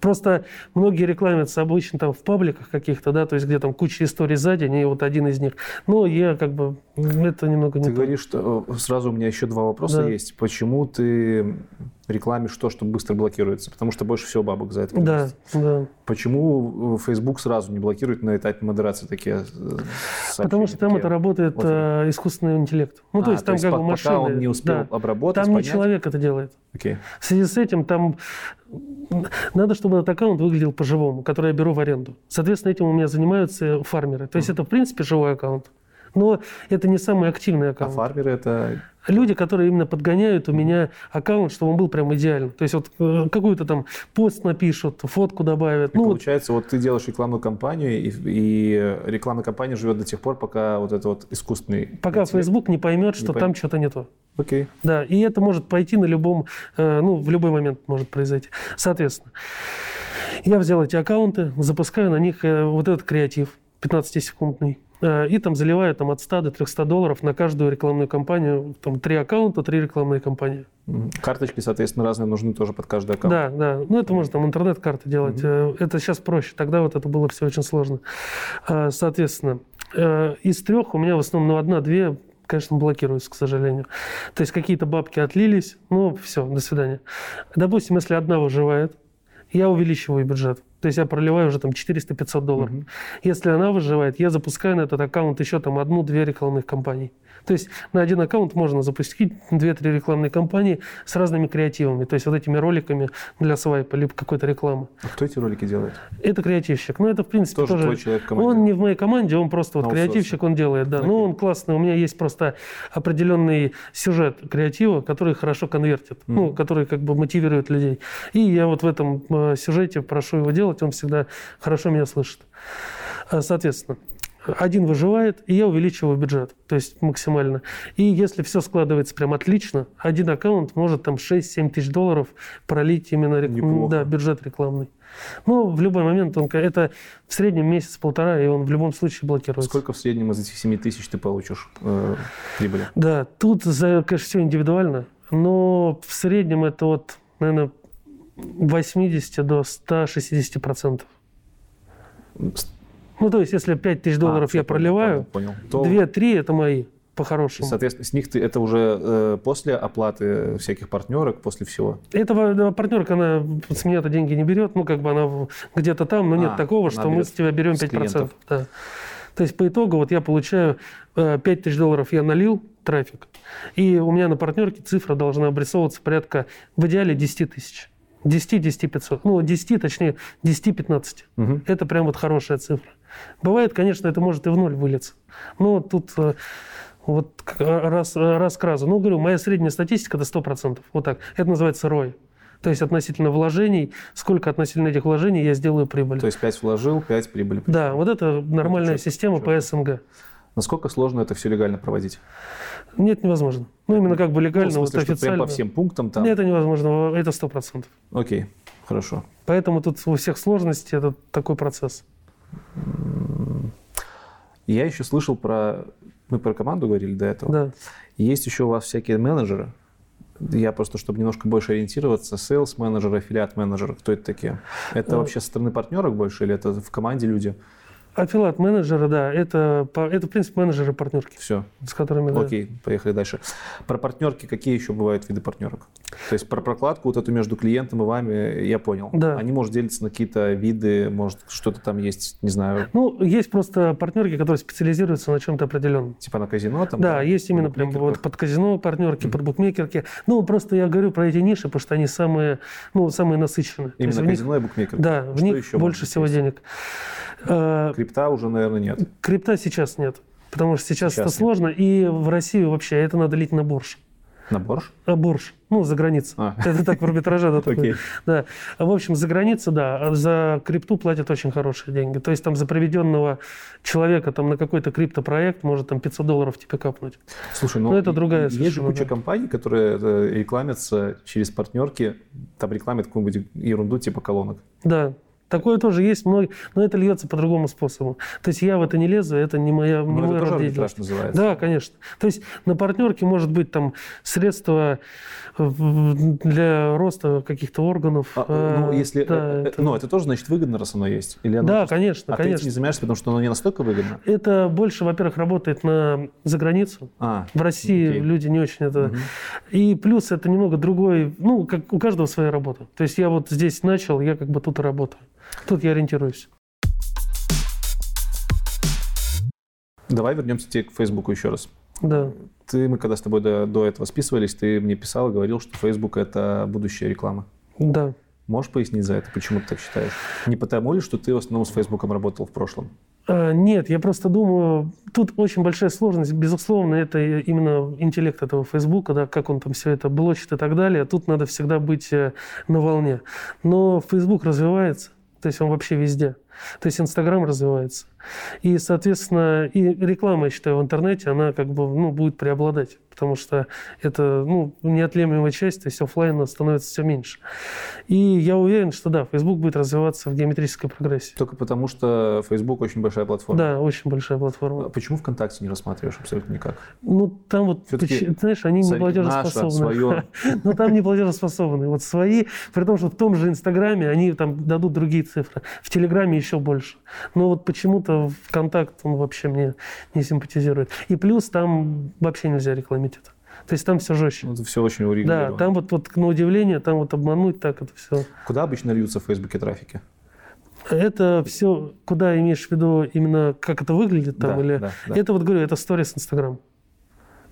Просто многие рекламятся обычно там в пабликах каких-то, да, то есть где там куча историй за день, и вот один из них. Но я как бы, это немного не Ты то. говоришь, что э, сразу у меня еще два вопроса Да. есть. Почему ты рекламишь то, что быстро блокируется? Потому что больше всего бабок за это. Да, приносит. да. Почему э, Facebook сразу не блокирует на этапе модерации такие Потому что там такие это работает отзывы? Э, искусственный интеллект. Ну, то А, есть там как бы пока машины. он не успел да. обработать, Там не понять? человек это делает. Окей. В связи с этим там надо, чтобы этот аккаунт выглядел по-живому, который я беру в аренду. Соответственно, этим у меня занимаются фармеры. То есть это, в принципе, живой аккаунт. Но это не самый активный А аккаунт. фармеры это... Люди, которые именно подгоняют у меня аккаунт, чтобы он был прям идеальный. То есть вот э, какой-то там пост напишут, фотку добавят. И Ну, вот получается, вот ты делаешь рекламную кампанию, и, и рекламная кампания живет до тех пор, пока вот это вот искусственный... пока интеллект- Facebook не поймет, что пойм- там что-то не то. Окей. Да, и это может пойти на любом, э, ну, в любой момент может произойти. Соответственно, я взял эти аккаунты, запускаю на них э, вот этот креатив 15-секундный, э, и там заливаю там, от 100 до 300 долларов на каждую рекламную кампанию. Там три аккаунта, три рекламные кампании. Карточки, соответственно, разные нужны тоже под каждый аккаунт. Да, да. Ну, это можно там интернет-карты делать. Э, Это сейчас проще. Тогда вот это было все очень сложно. А, Соответственно, э, из трех у меня в основном, ну, одна-две, конечно, блокируются, к сожалению. То есть какие-то бабки отлились, ну, все, до свидания. Допустим, если одна выживает, я увеличиваю бюджет. То есть я проливаю уже там 400-500 долларов. Мгм. Если она выживает, я запускаю на этот аккаунт еще там одну-две рекламных кампании. То есть на один аккаунт можно запустить две-три рекламные кампании с разными креативами. То есть вот этими роликами для свайпа, либо какой-то рекламы. А кто эти ролики делает? Это креативщик. Ну, это, в принципе, Тоже тоже... твой человек команде? Он не в моей команде, он просто вот креативщик, он делает, да. Но Окей. он классный. У меня есть просто определенный сюжет креатива, который хорошо конвертит, ну, который как бы мотивирует людей. И я вот в этом э, сюжете прошу его делать, он всегда хорошо меня слышит. А, Соответственно, один выживает, и я увеличиваю бюджет, то есть максимально. И если все складывается прям отлично, один аккаунт может там 6-7 тысяч долларов пролить именно рек- да, бюджет рекламный. Ну, в любой момент он, это в среднем месяц-полтора, и он в любом случае блокируется. Сколько в среднем из этих 7 тысяч ты получишь э, прибыли? Да, тут, за, конечно, все индивидуально, но в среднем это от, наверное, 80 до 160 процентов. Ну, то есть, если 5 тысяч долларов А, я проливаю, Понял, понял. То, 2-3 это мои, и, по-хорошему. соответственно, с них ты это уже э, после оплаты всяких партнерок, после всего. Этого да, партнерка, она с меня-то деньги не берет, ну, как бы она где-то там, но нет А, такого, она что мы с тебя берем с 5%. клиентов. Да. То есть по итогу вот я получаю э, 5 тысяч долларов я налил трафик, и у меня на партнерке цифра должна обрисовываться порядка в идеале 10 тысяч. 10-10 500. Ну, 10, точнее, 10-15. Мгм. Это прям вот хорошая цифра. Бывает, конечно, это может и в ноль вылиться. Но тут э, вот к- раз, раз к разу. Ну, говорю, моя средняя статистика – это 100%. Вот так. Это называется ROI. То есть относительно вложений, сколько относительно этих вложений я сделаю прибыль. То есть 5 вложил, 5 прибыли. Да, вот это нормальная чётко, система по СНГ. Насколько сложно это все легально проводить? Нет, невозможно. Ну, именно как бы Ну, легально, в смысле, вот что прям официально. по всем пунктам там? Нет, это невозможно, это 100%. Окей, хорошо. Поэтому тут у всех сложностей это такой процесс. Я еще слышал про... Мы про команду говорили до этого. Да. Есть еще у вас всякие менеджеры. Я просто, чтобы немножко больше ориентироваться, sales менеджеры, аффилиат менеджеры, кто это такие? Это Э. вообще со стороны партнерок больше или это в команде люди? Аффилат менеджера, да, это, это в принципе менеджеры партнерки, Все, с которыми да. окей, поехали дальше. Про партнерки какие еще бывают виды партнерок? То есть про прокладку вот эту между клиентом и вами я понял. Да. Они, может, делятся на какие-то виды, может, что-то там есть, не знаю, Ну, есть просто партнерки, которые специализируются на чем-то определенном. типа на казино там? Да, есть именно прям вот под казино партнерки, под букмекерки. Ну, просто я говорю про эти ниши, потому что они самые, ну, самые насыщенные. Именно в них- казино и букмекер. да, в Что них еще больше всего есть? денег. Крипта уже, наверное, нет. Крипта сейчас нет, потому что сейчас, Сейчас это нет. сложно, и в Россию вообще это надо лить на бурж. На борщ? А, борщ. Ну, за границей. А. Это так в арбитраже, да. Окей. Да. В общем, за границей, да, за крипту платят очень хорошие деньги. То есть там за приведенного человека там на какой-то криптопроект может там 500 долларов тебе капнуть. Слушай, ну, Ну, это другая есть же куча да. компаний, которые э, рекламятся через партнерки, там рекламят какую-нибудь ерунду типа колонок. Да. Такое тоже есть, много, но это льется по другому способу. То есть я в это не лезу, это не моя, не Ну, мой это тоже род деятельности. называется. Да, конечно. То есть на партнерке может быть там средства в- для роста каких-то органов. А, ну, э, если, да, э, э, это- ну, это тоже, значит, выгодно, раз оно есть? Или оно да, просто- конечно, А ты конечно. не занимаешься, потому что оно не настолько выгодно? Это больше, во-первых, работает на за границу. А, В России Окей. люди не очень это. Мгм. И плюс это немного другой, ну, как у каждого своя работа. То есть я вот здесь начал, я как бы тут и работаю. Тут я ориентируюсь. давай вернемся тебе к Фейсбуку еще раз. Да. Ты, мы когда с тобой до, до этого списывались, ты мне писал и говорил, что Facebook – это будущая реклама. Да. Можешь пояснить за это, почему ты так считаешь? Не потому ли, что ты в основном с Фейсбуком работал в прошлом? А, Нет, я просто думаю, тут очень большая сложность. Безусловно, это именно интеллект этого Фейсбука, да, как он там все это блочит и так далее. Тут надо всегда быть э, на волне. Но Фейсбук развивается, то есть он вообще везде. То есть Инстаграм развивается. И, соответственно, и реклама, я считаю, в интернете, она как бы ну, будет преобладать, потому что это ну, неотъемлемая часть, то есть оффлайна становится все меньше. И я уверен, что да, Facebook будет развиваться в геометрической прогрессии. Только потому, что Facebook очень большая платформа. Да, очень большая платформа. А Почему ВКонтакте не рассматриваешь абсолютно никак? Ну, там вот, поч- знаешь, они не платежеспособны. Ну, там не платежеспособны. Вот свои, при том, что в том же Инстаграме они там дадут другие цифры. В Телеграме еще больше. Но вот почему-то ВКонтакт, он вообще мне не симпатизирует. И плюс там вообще нельзя рекламить это. То есть там все жестче. Ну, Это все очень Да, урегулировано. там вот, вот на удивление, там вот обмануть так это все. Куда обычно льются в Фейсбуке трафики? Это все, куда имеешь в виду именно, как это выглядит там? Да, или... да, да. Это вот, говорю, это сторис Инстаграм.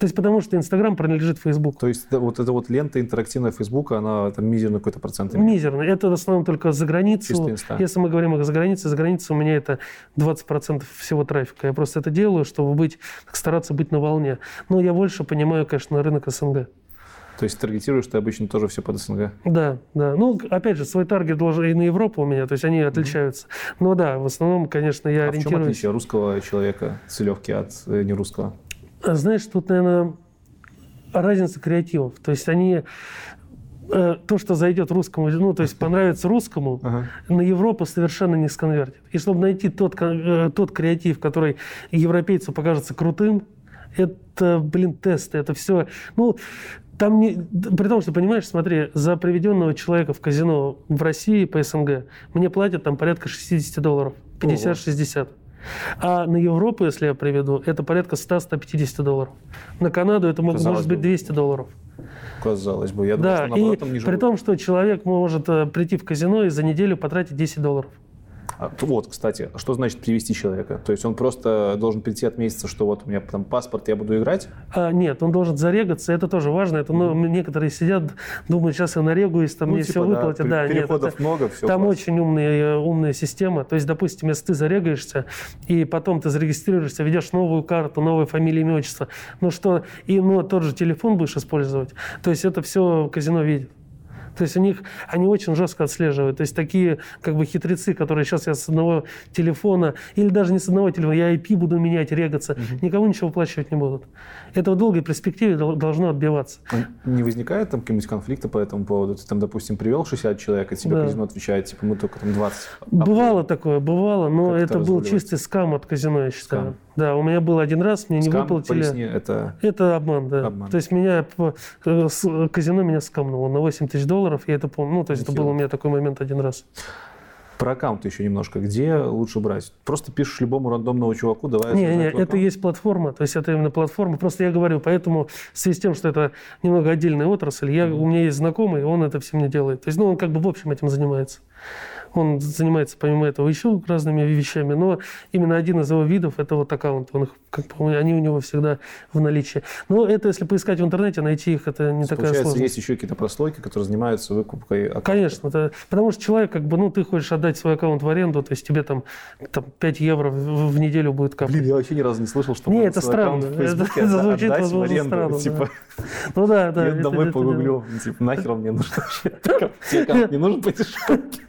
То есть потому что Инстаграм принадлежит Фейсбуку. То есть да, вот эта вот лента интерактивная Фейсбука, она там мизерный какой-то процент имеет? Мизерно. Это в основном только за границу. Если мы говорим о за границе, за границей у меня это 20% всего трафика. Я просто это делаю, чтобы быть, стараться быть на волне. Но я больше понимаю, конечно, рынок СНГ. То есть таргетируешь ты обычно тоже все под СНГ? Да, да. Ну, опять же, свой таргет должен и на Европу у меня, то есть они отличаются. Но да, в основном, конечно, я а в чем ориентируюсь. отличие русского человека целевки от э, нерусского? А Знаешь, тут, наверное, разница креативов. То есть они э, то, что зайдет русскому, ну, то есть понравится русскому, Ага. на Европу совершенно не сконвертит. И чтобы найти тот, э, тот креатив, который европейцу покажется крутым, это, блин, тесты, это все. Ну, там не... При том, что, понимаешь, смотри, за приведенного человека в казино в России по СНГ мне платят там порядка 60 долларов. 50-60. А на Европу, если я приведу, это порядка 100-150 долларов. На Канаду это Казалось может быть бы. 200 долларов. Казалось бы. Я думаю, Да, что наоборот и там при том, что человек может э, прийти в казино и за неделю потратить 10 долларов. А, вот, кстати, что значит привести человека? То есть он просто должен прийти отметиться, что вот у меня там паспорт, я буду играть? А, нет, он должен зарегаться, это тоже важно. Это, ну, некоторые сидят, думают, сейчас я нарегаюсь, там Ну, мне типа, все да, выплатят. Да, нет, переходов это- много, все Там класс. очень умная, умная система. То есть, допустим, если ты зарегаешься, и потом ты зарегистрируешься, ведешь новую карту, новую фамилию, имя, отчество, ну что, и ну, тот же телефон будешь использовать, то есть это все казино видит. То есть у них, они очень жестко отслеживают. То есть такие как бы хитрецы, которые сейчас я с одного телефона, или даже не с одного телефона, я IP буду менять, регаться, никому ничего выплачивать не будут. Это в долгой перспективе дол- должно отбиваться. А Не возникает там какие-нибудь конфликты по этому поводу? Ты там, допустим, привел 60 человек, и тебе Да. казино отвечает, типа, мы только там 20. Бывало такое, бывало, но Как это это был чистый скам от казино, я считаю. Скам. Да, у меня был один раз, мне не Скам, выплатили. поясни, это... Это обман, да. Обман. То есть меня э, с- казино меня скамнуло на 8 тысяч долларов, я это помню. Ну, то есть это Нехило. был у меня такой момент один раз. Про аккаунт еще немножко. Где лучше брать? Просто пишешь любому рандомному чуваку, давай... Не, не, это есть платформа, то есть это именно платформа. Просто я говорю, поэтому в связи с тем, что это немного отдельная отрасль, я, у меня есть знакомый, он это всем не делает. То есть, ну, он как бы в общем этим занимается. Он занимается помимо этого еще разными вещами, но именно один из его видов это вот аккаунт. Он их как бы они у него всегда в наличии. Но это, если поискать в интернете, найти их, это не такая Получается, сложность. есть еще какие-то прослойки, которые занимаются выкупкой аккаунта. Конечно, это, потому что человек, как бы, ну, ты хочешь отдать свой аккаунт в аренду, то есть тебе там, там 5 евро в, в неделю будет капать. Блин, я вообще ни разу не слышал, что Не, можно это странно. в Фейсбуке Это отда- звучит, отдать в возможно, аренду. странно, да. Типа, Ну да, да. я это- домой это погуглю. Типа, нахер он мне нужен вообще? Тебе аккаунт не нужен по дешевке?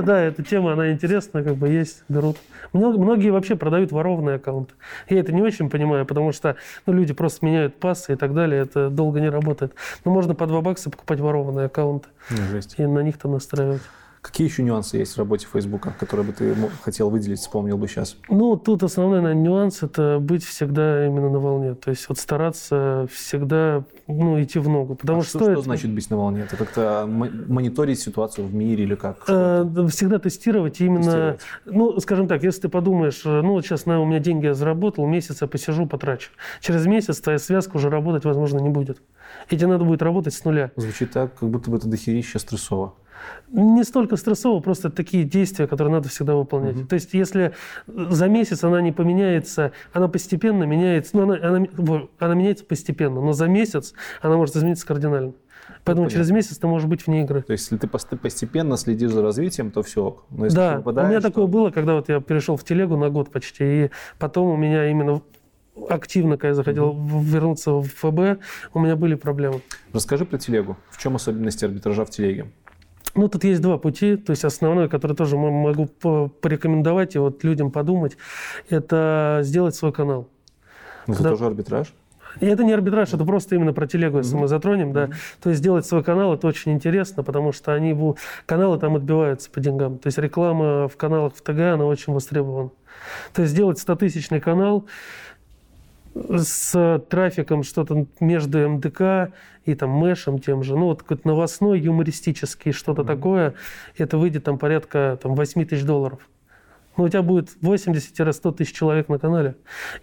Не, да, эта тема, она интересная, как бы есть, берут. Многие вообще продают ворованные аккаунты. Я это не очень понимаю, потому что ну, люди просто меняют пассы и так далее, это долго не работает. Но можно по 2 бакса покупать ворованные аккаунты Ну, и на них там настраивать. Какие еще нюансы есть в работе Фейсбука, которые бы ты хотел выделить, вспомнил бы сейчас? Ну, тут основной, наверное, нюанс – это быть всегда именно на волне. То есть вот стараться всегда ну, идти в ногу. Потому А что, что, что значит быть на волне? Это как-то мониторить ситуацию в мире или как? Э, да, Всегда тестировать именно, Тестировать. ну, скажем так, если ты подумаешь, э, ну, вот сейчас на, у меня деньги я заработал, месяц я посижу, потрачу. Через месяц твоя связка уже работать, возможно, не будет. И тебе надо будет работать с нуля. Звучит так, как будто бы это дохерища стрессово. Не столько стрессово, просто такие действия, которые надо всегда выполнять. То есть, если за месяц она не поменяется, она постепенно меняется, ну, она, она, она меняется постепенно, но за месяц она может измениться кардинально. Поэтому понятно. через месяц ты можешь быть вне игры. То есть, если ты пост- постепенно следишь за развитием, то все. Но если Да, у меня то- такое было, когда вот я перешел в телегу на год почти, и потом у меня именно активно, когда я захотел в- вернуться в ФБ, у меня были проблемы. Расскажи про телегу. В чем особенности арбитража в телеге? Ну, тут есть два пути. То есть основной, который тоже могу по- порекомендовать и вот людям подумать, это сделать свой канал. Ну, это Да. тоже арбитраж? И это не арбитраж, это просто именно про телегу, если мы затронем, да. То есть сделать свой канал, это очень интересно, потому что они, каналы там отбиваются по деньгам. То есть реклама в каналах в ТГ, она очень востребована. То есть сделать 100-тысячный канал с трафиком что-то между МДК и там мэшем тем же, ну вот какой-то новостной, юмористический, что-то такое, это выйдет там порядка там, 8 тысяч долларов. Ну, у тебя будет 80-100 тысяч человек на канале,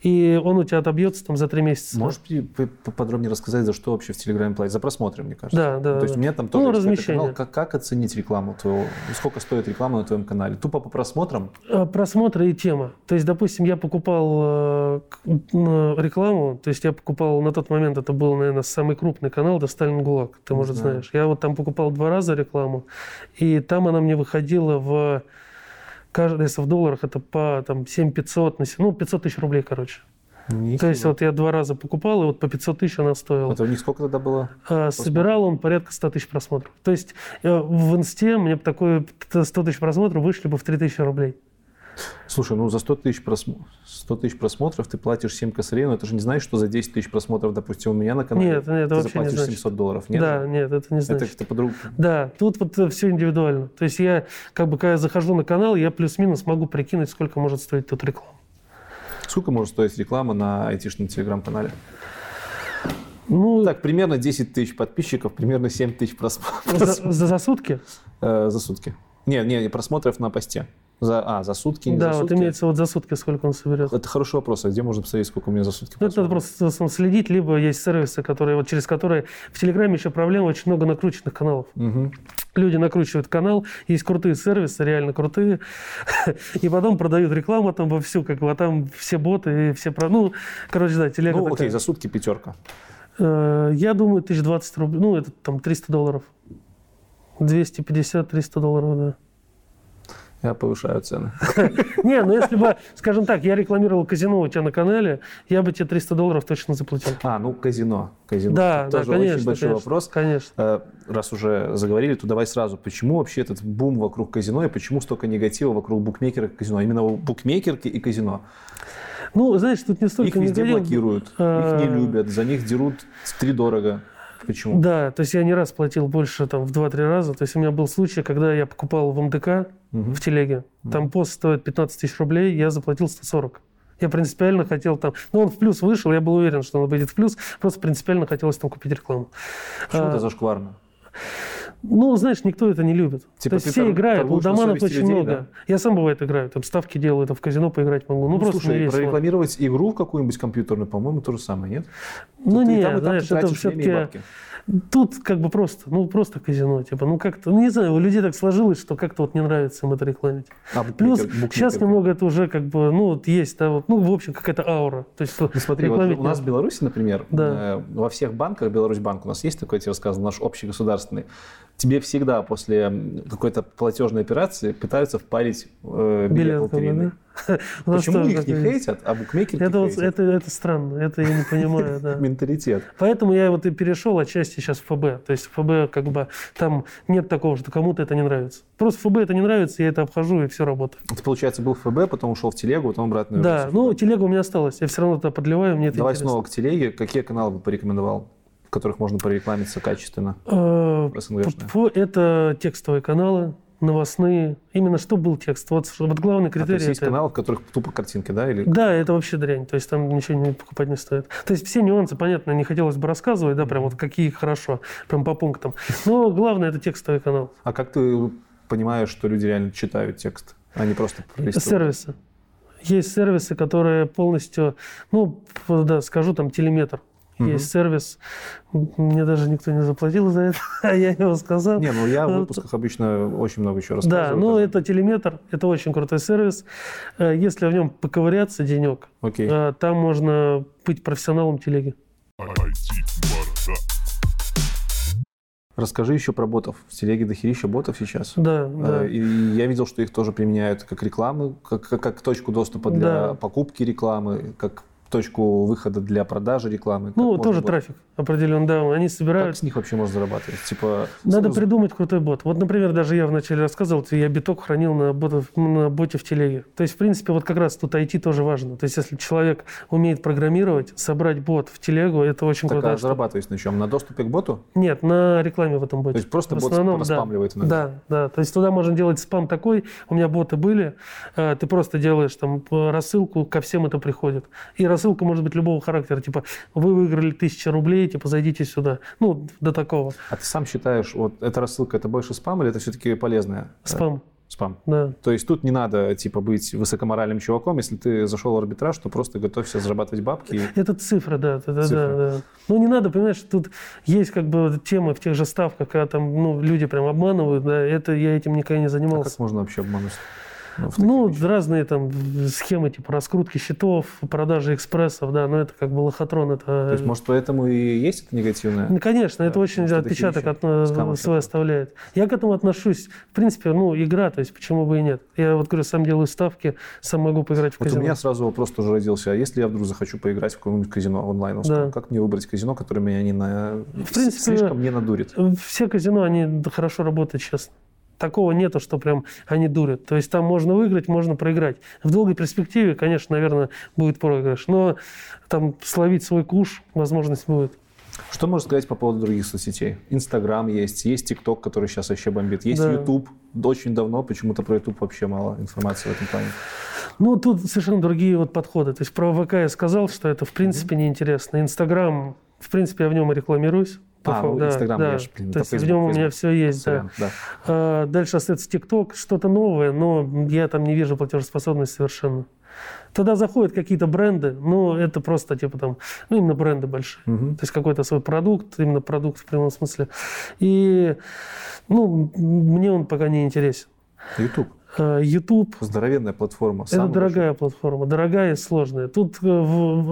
и он у тебя отобьется там за три месяца. Можешь при- п- поподробнее рассказать, за что вообще в Телеграме платят? За просмотры, мне кажется. Да, да, То есть да. у меня там тоже Ну, размещение. канал. Как, как оценить рекламу твоего? Сколько стоит реклама на твоем канале? Тупо по просмотрам? Э, Просмотры и тема. То есть, допустим, я покупал э, м, рекламу, то есть я покупал, на тот момент это был, наверное, самый крупный канал, да, Сталин ГУЛАГ, ты, может, знаю. знаешь. Я вот там покупал два раза рекламу, и там она мне выходила в, каждый, если в долларах, это по там 7 500, на се- ну, 500 тысяч рублей, короче. То есть вот я два раза покупал, и вот по 500 тысяч она стоила. Это у них сколько тогда было? А, собирал он порядка 100 тысяч просмотров. То есть э, в инсте мне бы такое 100 тысяч просмотров вышли бы в 3 тысячи рублей. Слушай, ну за 100 тысяч, просмо- 100 тысяч просмотров ты платишь 7 косарей, но это же не знаешь, что за 10 тысяч просмотров, допустим, у меня на канале Нет, нет, это ты вообще не заплатишь значит. 700 долларов. Нет? да, нет, это не Это значит. как-то по-другому. Да, тут вот все индивидуально. То есть я, как бы, когда я захожу на канал, я плюс-минус могу прикинуть, сколько может стоить тут реклама. Сколько может стоить реклама на айтишном телеграм-канале? Ну, Так, примерно 10 тысяч подписчиков, примерно 7 тысяч просмотров за, за- за сутки? э, за сутки. Не, не, не, просмотров на посте. За, а, за сутки, не да, за вот сутки? имеется вот за сутки, сколько он соберет. Это хороший вопрос. А где можно посмотреть, сколько у меня за сутки Ну, это надо просто в основном следить, либо есть сервисы, которые, вот через которые в Телеграме еще проблема, очень много накрученных каналов. Мгм. Люди накручивают канал, есть крутые сервисы, реально крутые, и потом продают рекламу там вовсю, как бы, а там все боты и все... про- Ну, короче, да, телега Ну, такая. окей, за сутки пятерка. Э, Я думаю, 1020 рублей, ну, это там 300 долларов. 250-300 долларов, да. Я повышаю цены. Не, ну если бы, скажем так, я рекламировал казино у тебя на канале, я бы тебе 300 долларов точно заплатил. А, ну, казино. Казино. Да, да, тоже конечно. очень большой конечно, вопрос. Конечно. Э, Раз уже заговорили, то давай сразу. Почему вообще этот бум вокруг казино и почему столько негатива вокруг букмекерок и казино? Именно у букмекерки и казино. Ну, знаешь, тут не столько Их везде негатив. блокируют, их А, не любят, за них дерут три дорого. Почему? Да, то есть я не раз платил больше, там, в 2-3 раза. То есть у меня был случай, когда я покупал в МДК, Мгм. в телеге, там пост стоит 15 тысяч рублей, я заплатил 140. Я принципиально хотел там... Ну, он в плюс вышел, я был уверен, что он выйдет в плюс. Просто принципиально хотелось там купить рекламу. Почему А, это зашкварно? Ну, знаешь, никто это не любит. Типа То есть все играют, лудоманов очень людей, много. да? Я сам бывает играю, там ставки делаю, там в казино поиграть могу. Ну, Ну, просто слушай, прорекламировать игру какую-нибудь компьютерную, по-моему, то же самое, нет? Ну, нет, знаешь, это все-таки... Тут как бы просто, ну, просто казино, типа, ну, как-то, ну, не знаю, у людей так сложилось, что как-то вот не нравится им это рекламить. А, Плюс букмекер- сейчас немного это уже как бы, ну, вот есть, да, вот, ну, в общем, какая-то аура. То есть, Ну, смотри, вот у нас в. Беларуси, например, Да. э, во всех банках, Беларусьбанк у нас есть такой, я тебе рассказывал, наш общегосударственный, тебе всегда после какой-то платежной операции пытаются впарить э, билет билет, лотерейный. да. Почему их не хейтят, а букмекеры Это, вот, это, это странно, это я не понимаю, да. Менталитет. Поэтому я вот и перешел отчасти сейчас в ФБ. То есть ФБ как бы там нет такого, что кому-то это не нравится. Просто ФБ это не нравится, я это обхожу, и все работает. Ты, получается, был в ФБ, потом ушел в телегу, потом обратно Да, ну телега у меня осталась. Я все равно туда подливаю, мне это Давай интересно. снова к телеге. Какие каналы бы порекомендовал, в которых можно прорекламиться качественно? Э, фу, Это текстовые каналы, новостные. Именно что был текст. Вот, вот главный А, то критерий. есть есть это- каналы, в которых тупо картинки, да? Или... Да, это вообще дрянь. То есть там ничего не покупать не стоит. То есть все нюансы, понятно, не хотелось бы рассказывать, да, прям вот какие хорошо, прям по пунктам. Но главное это текстовый канал. А как ты понимаешь, что люди реально читают текст, а не просто? Сервисы. Есть сервисы, которые полностью, ну, да, скажу, там, телеметр. Мгм. Есть сервис, мне даже никто не заплатил за это, а я его сказал. Не, ну я в выпусках обычно очень много еще Да, рассказываю. ну даже. это телеметр, это очень крутой сервис. Э, Если в нем поковыряться денек, Окей. э, там можно быть профессионалом телеги. Расскажи еще про ботов. В телеге дохерища ботов сейчас. Да, да. Э, И я видел, что их тоже применяют как рекламу, как, как, как точку доступа для Да. покупки рекламы, как точку выхода для продажи рекламы. Как Ну, тоже бот- трафик определен, да. Они Как собирают. с них вообще можно зарабатывать? Типа, Надо с- придумать крутой бот. Вот, например, даже я вначале рассказывал, я биток хранил на, ботов, на боте в телеге. То есть, в принципе, вот как раз тут IT тоже важно. То есть, если человек умеет программировать, собрать бот в телегу, это очень так, крутая а зарабатываешь на чем? На доступе к боту? Нет, на рекламе в этом боте. То есть просто В бот основном, да. иногда? Да, да. То есть туда можно делать спам такой. У меня боты были. э, Ты просто делаешь там рассылку, ко всем это приходит. И рассылка может быть любого характера. Типа, вы выиграли тысячу рублей, типа, зайдите сюда. Ну, до такого. А ты сам считаешь, вот эта рассылка, это больше спам или это все-таки полезная? э, Спам, Спам. да. То есть тут не надо, типа, быть высокоморальным чуваком. Если ты зашел в арбитраж, то просто готовься зарабатывать бабки. Это цифры, да, да, Цифры. да, да. Ну, не надо, понимаешь, тут есть как бы темы в тех же ставках, когда там ну, люди прям обманывают, да, это я этим никогда не А занимался. как можно вообще обмануть? Ну, в таких вещах? разные там схемы, типа раскрутки счетов, продажи экспрессов, да, но это как бы лохотрон, это... То есть, может, поэтому и есть это негативное? Ну, конечно, это Да, очень потому что отпечаток от, э, свой оставляет. Я к этому отношусь, в принципе, ну, игра, то есть почему бы и нет. Я вот говорю, сам делаю ставки, сам могу поиграть в Вот казино. у меня сразу вопрос тоже родился. А если я вдруг захочу поиграть в какое-нибудь казино онлайн, Да. как мне выбрать казино, которое меня не на... В принципе, слишком не надурит? Все казино, они хорошо работают, честно. Такого нету, что прям они дурят. То есть там можно выиграть, можно проиграть. В долгой перспективе, конечно, наверное, будет проигрыш. Но там словить свой куш возможность будет. Что можно сказать по поводу других соцсетей? Инстаграм есть, есть ТикТок, который сейчас вообще бомбит, есть Да. Ютуб. Очень давно почему-то про Ютуб вообще мало информации в этом плане. Ну, тут совершенно другие вот подходы. То есть про ВК я сказал, что это в принципе неинтересно. Инстаграм, в принципе, я в нем и рекламируюсь. А, факту, ну, да, Инстаграм, да. я ж, блин, То есть в Фейсбук, нем у меня все есть, да. Да. А, Дальше остается ТикТок, что-то новое, но я там не вижу платежеспособности совершенно. Туда заходят какие-то бренды, но это просто типа там, ну именно бренды большие. Мгм. То есть какой-то свой продукт, именно продукт в прямом смысле. И, ну, мне он пока не интересен. Ютуб. А, YouTube Здоровенная платформа. это дорогая платформа, дорогая и сложная. Тут, э,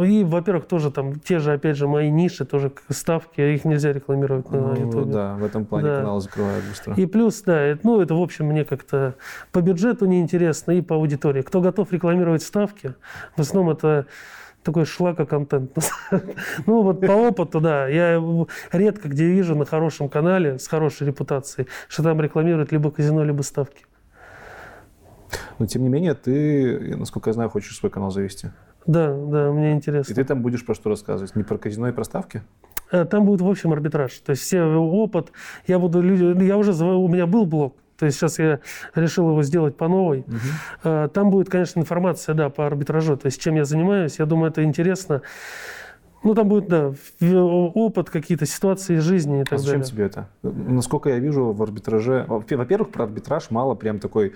и, во-первых, тоже там те же, опять же, мои ниши, тоже ставки, их нельзя рекламировать на Ну, YouTube. да, в этом плане Да. каналы закрывают быстро. И плюс, да, это, ну, это, в общем, мне как-то по бюджету неинтересно и по аудитории. Кто готов рекламировать ставки, в основном это такой шлака-контент. Ну, вот по опыту, да. Я редко где вижу на хорошем канале с хорошей репутацией, что там рекламируют либо казино, либо ставки. Но тем не менее, ты, насколько я знаю, хочешь свой канал завести. Да, да, мне И интересно. ты там будешь про что рассказывать? Не про казино и про ставки? Э, Там будет, в общем, арбитраж. То есть все опыт. Я буду... Я уже... У меня был блог. То есть сейчас я решил его сделать по новой. Э, Там будет, конечно, информация, да, по арбитражу. То есть чем я занимаюсь. Я думаю, это интересно. Ну, там будет, да, опыт, какие-то ситуации из жизни и А так зачем далее. тебе это? Насколько я вижу в арбитраже... Во-первых, про арбитраж мало прям такой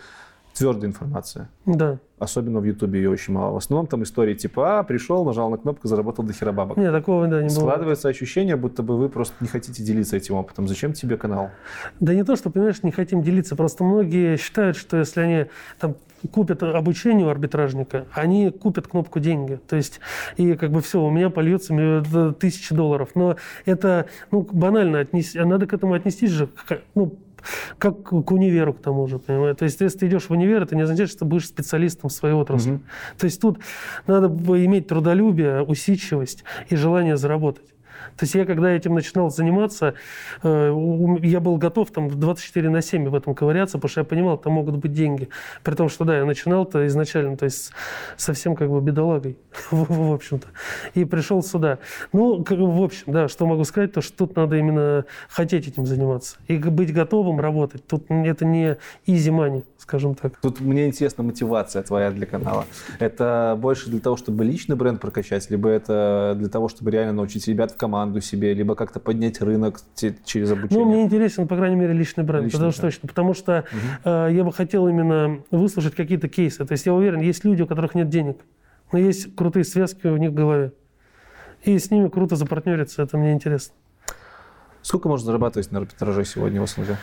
твердой информации. Да. Особенно в Ютубе ее очень мало. В основном там истории типа, а, пришел, нажал на кнопку, заработал до хера бабок. Нет, такого, да, не было. Складывается ощущение, будто бы вы просто не хотите делиться этим опытом. Зачем тебе канал? Да не то, что, понимаешь, не хотим делиться. Просто многие считают, что если они там купят обучение у арбитражника, они купят кнопку деньги. То есть, и как бы все, у меня польется тысячи долларов. Но это, ну, банально отнести, а надо к этому отнестись же, ну, как к универу к тому же, понимаешь? То есть, если ты идешь в универ, это не означает, что ты будешь специалистом в своей отрасли. Мгм. То есть тут надо иметь трудолюбие, усидчивость и желание заработать. То есть я, когда этим начинал заниматься, э, я был готов там 24 на 7 в этом ковыряться, потому что я понимал, там могут быть деньги. При том, что да, я начинал-то изначально, то есть совсем как бы бедолагой, в общем-то. И пришел сюда. Ну, в общем, да, что могу сказать, то, что тут надо именно хотеть этим заниматься. И быть готовым работать. Тут это не easy money, скажем так. Тут мне интересна мотивация твоя для канала. Это больше для того, чтобы личный бренд прокачать, либо это для того, чтобы реально научить ребят в команду себе, либо как-то поднять рынок через обучение? Ну, мне интересен, по крайней мере, личный бренд. Личный потому, что, точно, потому что э, я бы хотел именно выслушать какие-то кейсы. То есть я уверен, есть люди, у которых нет денег, но есть крутые связки у них в голове. И с ними круто запартнериться, это мне интересно. Сколько можно зарабатывать на арбитраже сегодня в СНГ?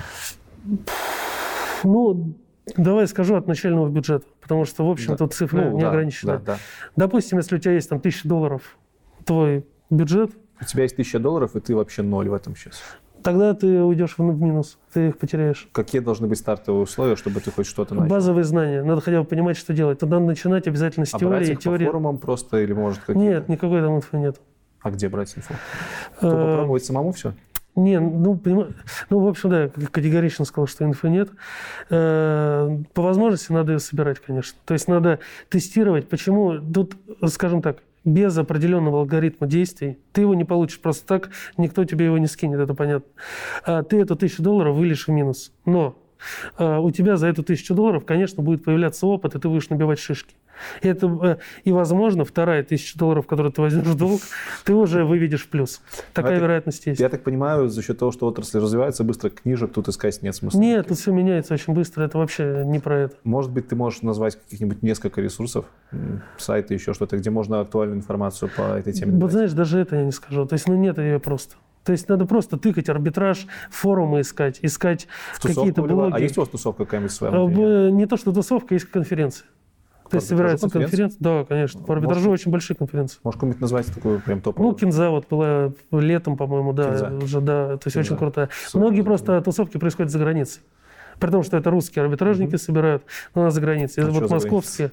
Ну, давай скажу от начального бюджета, потому что, в общем, Да. тут цифра Ну, не да, ограничена. Да, да. Допустим, если у тебя есть там тысяча долларов, твой бюджет, У тебя есть тысяча долларов, и ты вообще ноль в этом сейчас. тогда ты уйдешь в минус, ты их потеряешь. Какие должны быть стартовые условия, чтобы ты хоть что-то начал? Базовые знания. Надо хотя бы понимать, что делать. Тут надо начинать обязательно с А брать теории. их по теории... форумам просто или может какие-то? Нет, никакой там инфы нет. А где брать инфу? То Э, попробовать самому все? Не, ну, понима- ну, в общем, да, я категорично сказал, что инфы нет. Э, По возможности надо ее собирать, конечно. То есть надо тестировать. Почему? Тут, скажем так, без определенного алгоритма действий ты его не получишь просто так, никто тебе его не скинет, это понятно. А ты эту тысячу долларов вылишь в минус. Но э, у тебя за эту тысячу долларов, конечно, будет появляться опыт, и ты будешь набивать шишки. Это, э, и возможно, вторая тысяча долларов, которую ты возьмешь в долг, ты уже выведешь в плюс. Такая это- вероятность есть. Я так понимаю, за счет того, что отрасль развивается быстро, книжек тут искать нет смысла. Нет, тут все меняется очень быстро, это вообще не про это. Может быть, ты можешь назвать каких-нибудь несколько ресурсов, сайты, еще что-то, где можно актуальную информацию по этой теме Вот знаешь, даже это я не скажу. То есть, ну нет ее просто. То есть надо просто тыкать арбитраж, форумы искать, искать какие-то вливать? блоги. А есть у вас тусовка какая-нибудь своя? А, Не то, что тусовка, есть конференции. То есть арбитражу собираются конференции? конференции. Да, конечно. По арбитражу Может- очень большие конференции. Можешь какую-нибудь назвать такую прям топовую? Ну, Кинза вот была летом, по-моему, да, Кинза. уже, да, то есть Кинза. очень крутая. Супер. Многие просто тусовки происходят за границей. При том, что это русские арбитражники собирают, но у нас за границей. А вот московские.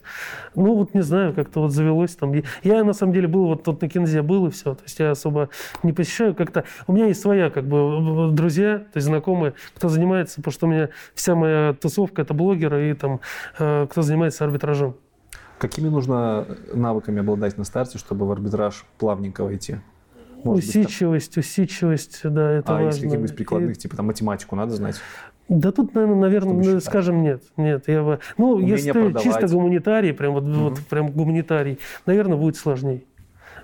Ну, вот не знаю, как-то вот завелось там. Я- на самом деле, был вот тут на Кинзе был, и все. То есть я особо не посещаю как-то. У меня есть своя, как бы, друзья, то есть знакомые, кто занимается, потому что у меня вся моя тусовка – это блогеры и там, э, кто занимается арбитражом. Какими нужно навыками обладать на старте, чтобы в арбитраж плавненько войти? Может быть, там- усидчивость, усидчивость, да, это а из важно. каких-нибудь И- прикладных, типа там математику надо знать? Да тут, наверное, наверное ну, скажем, нет. Нет, я бы... Ну, Умение если продавать. чисто гуманитарий, прям вот, вот прям гуманитарий, наверное, будет сложнее.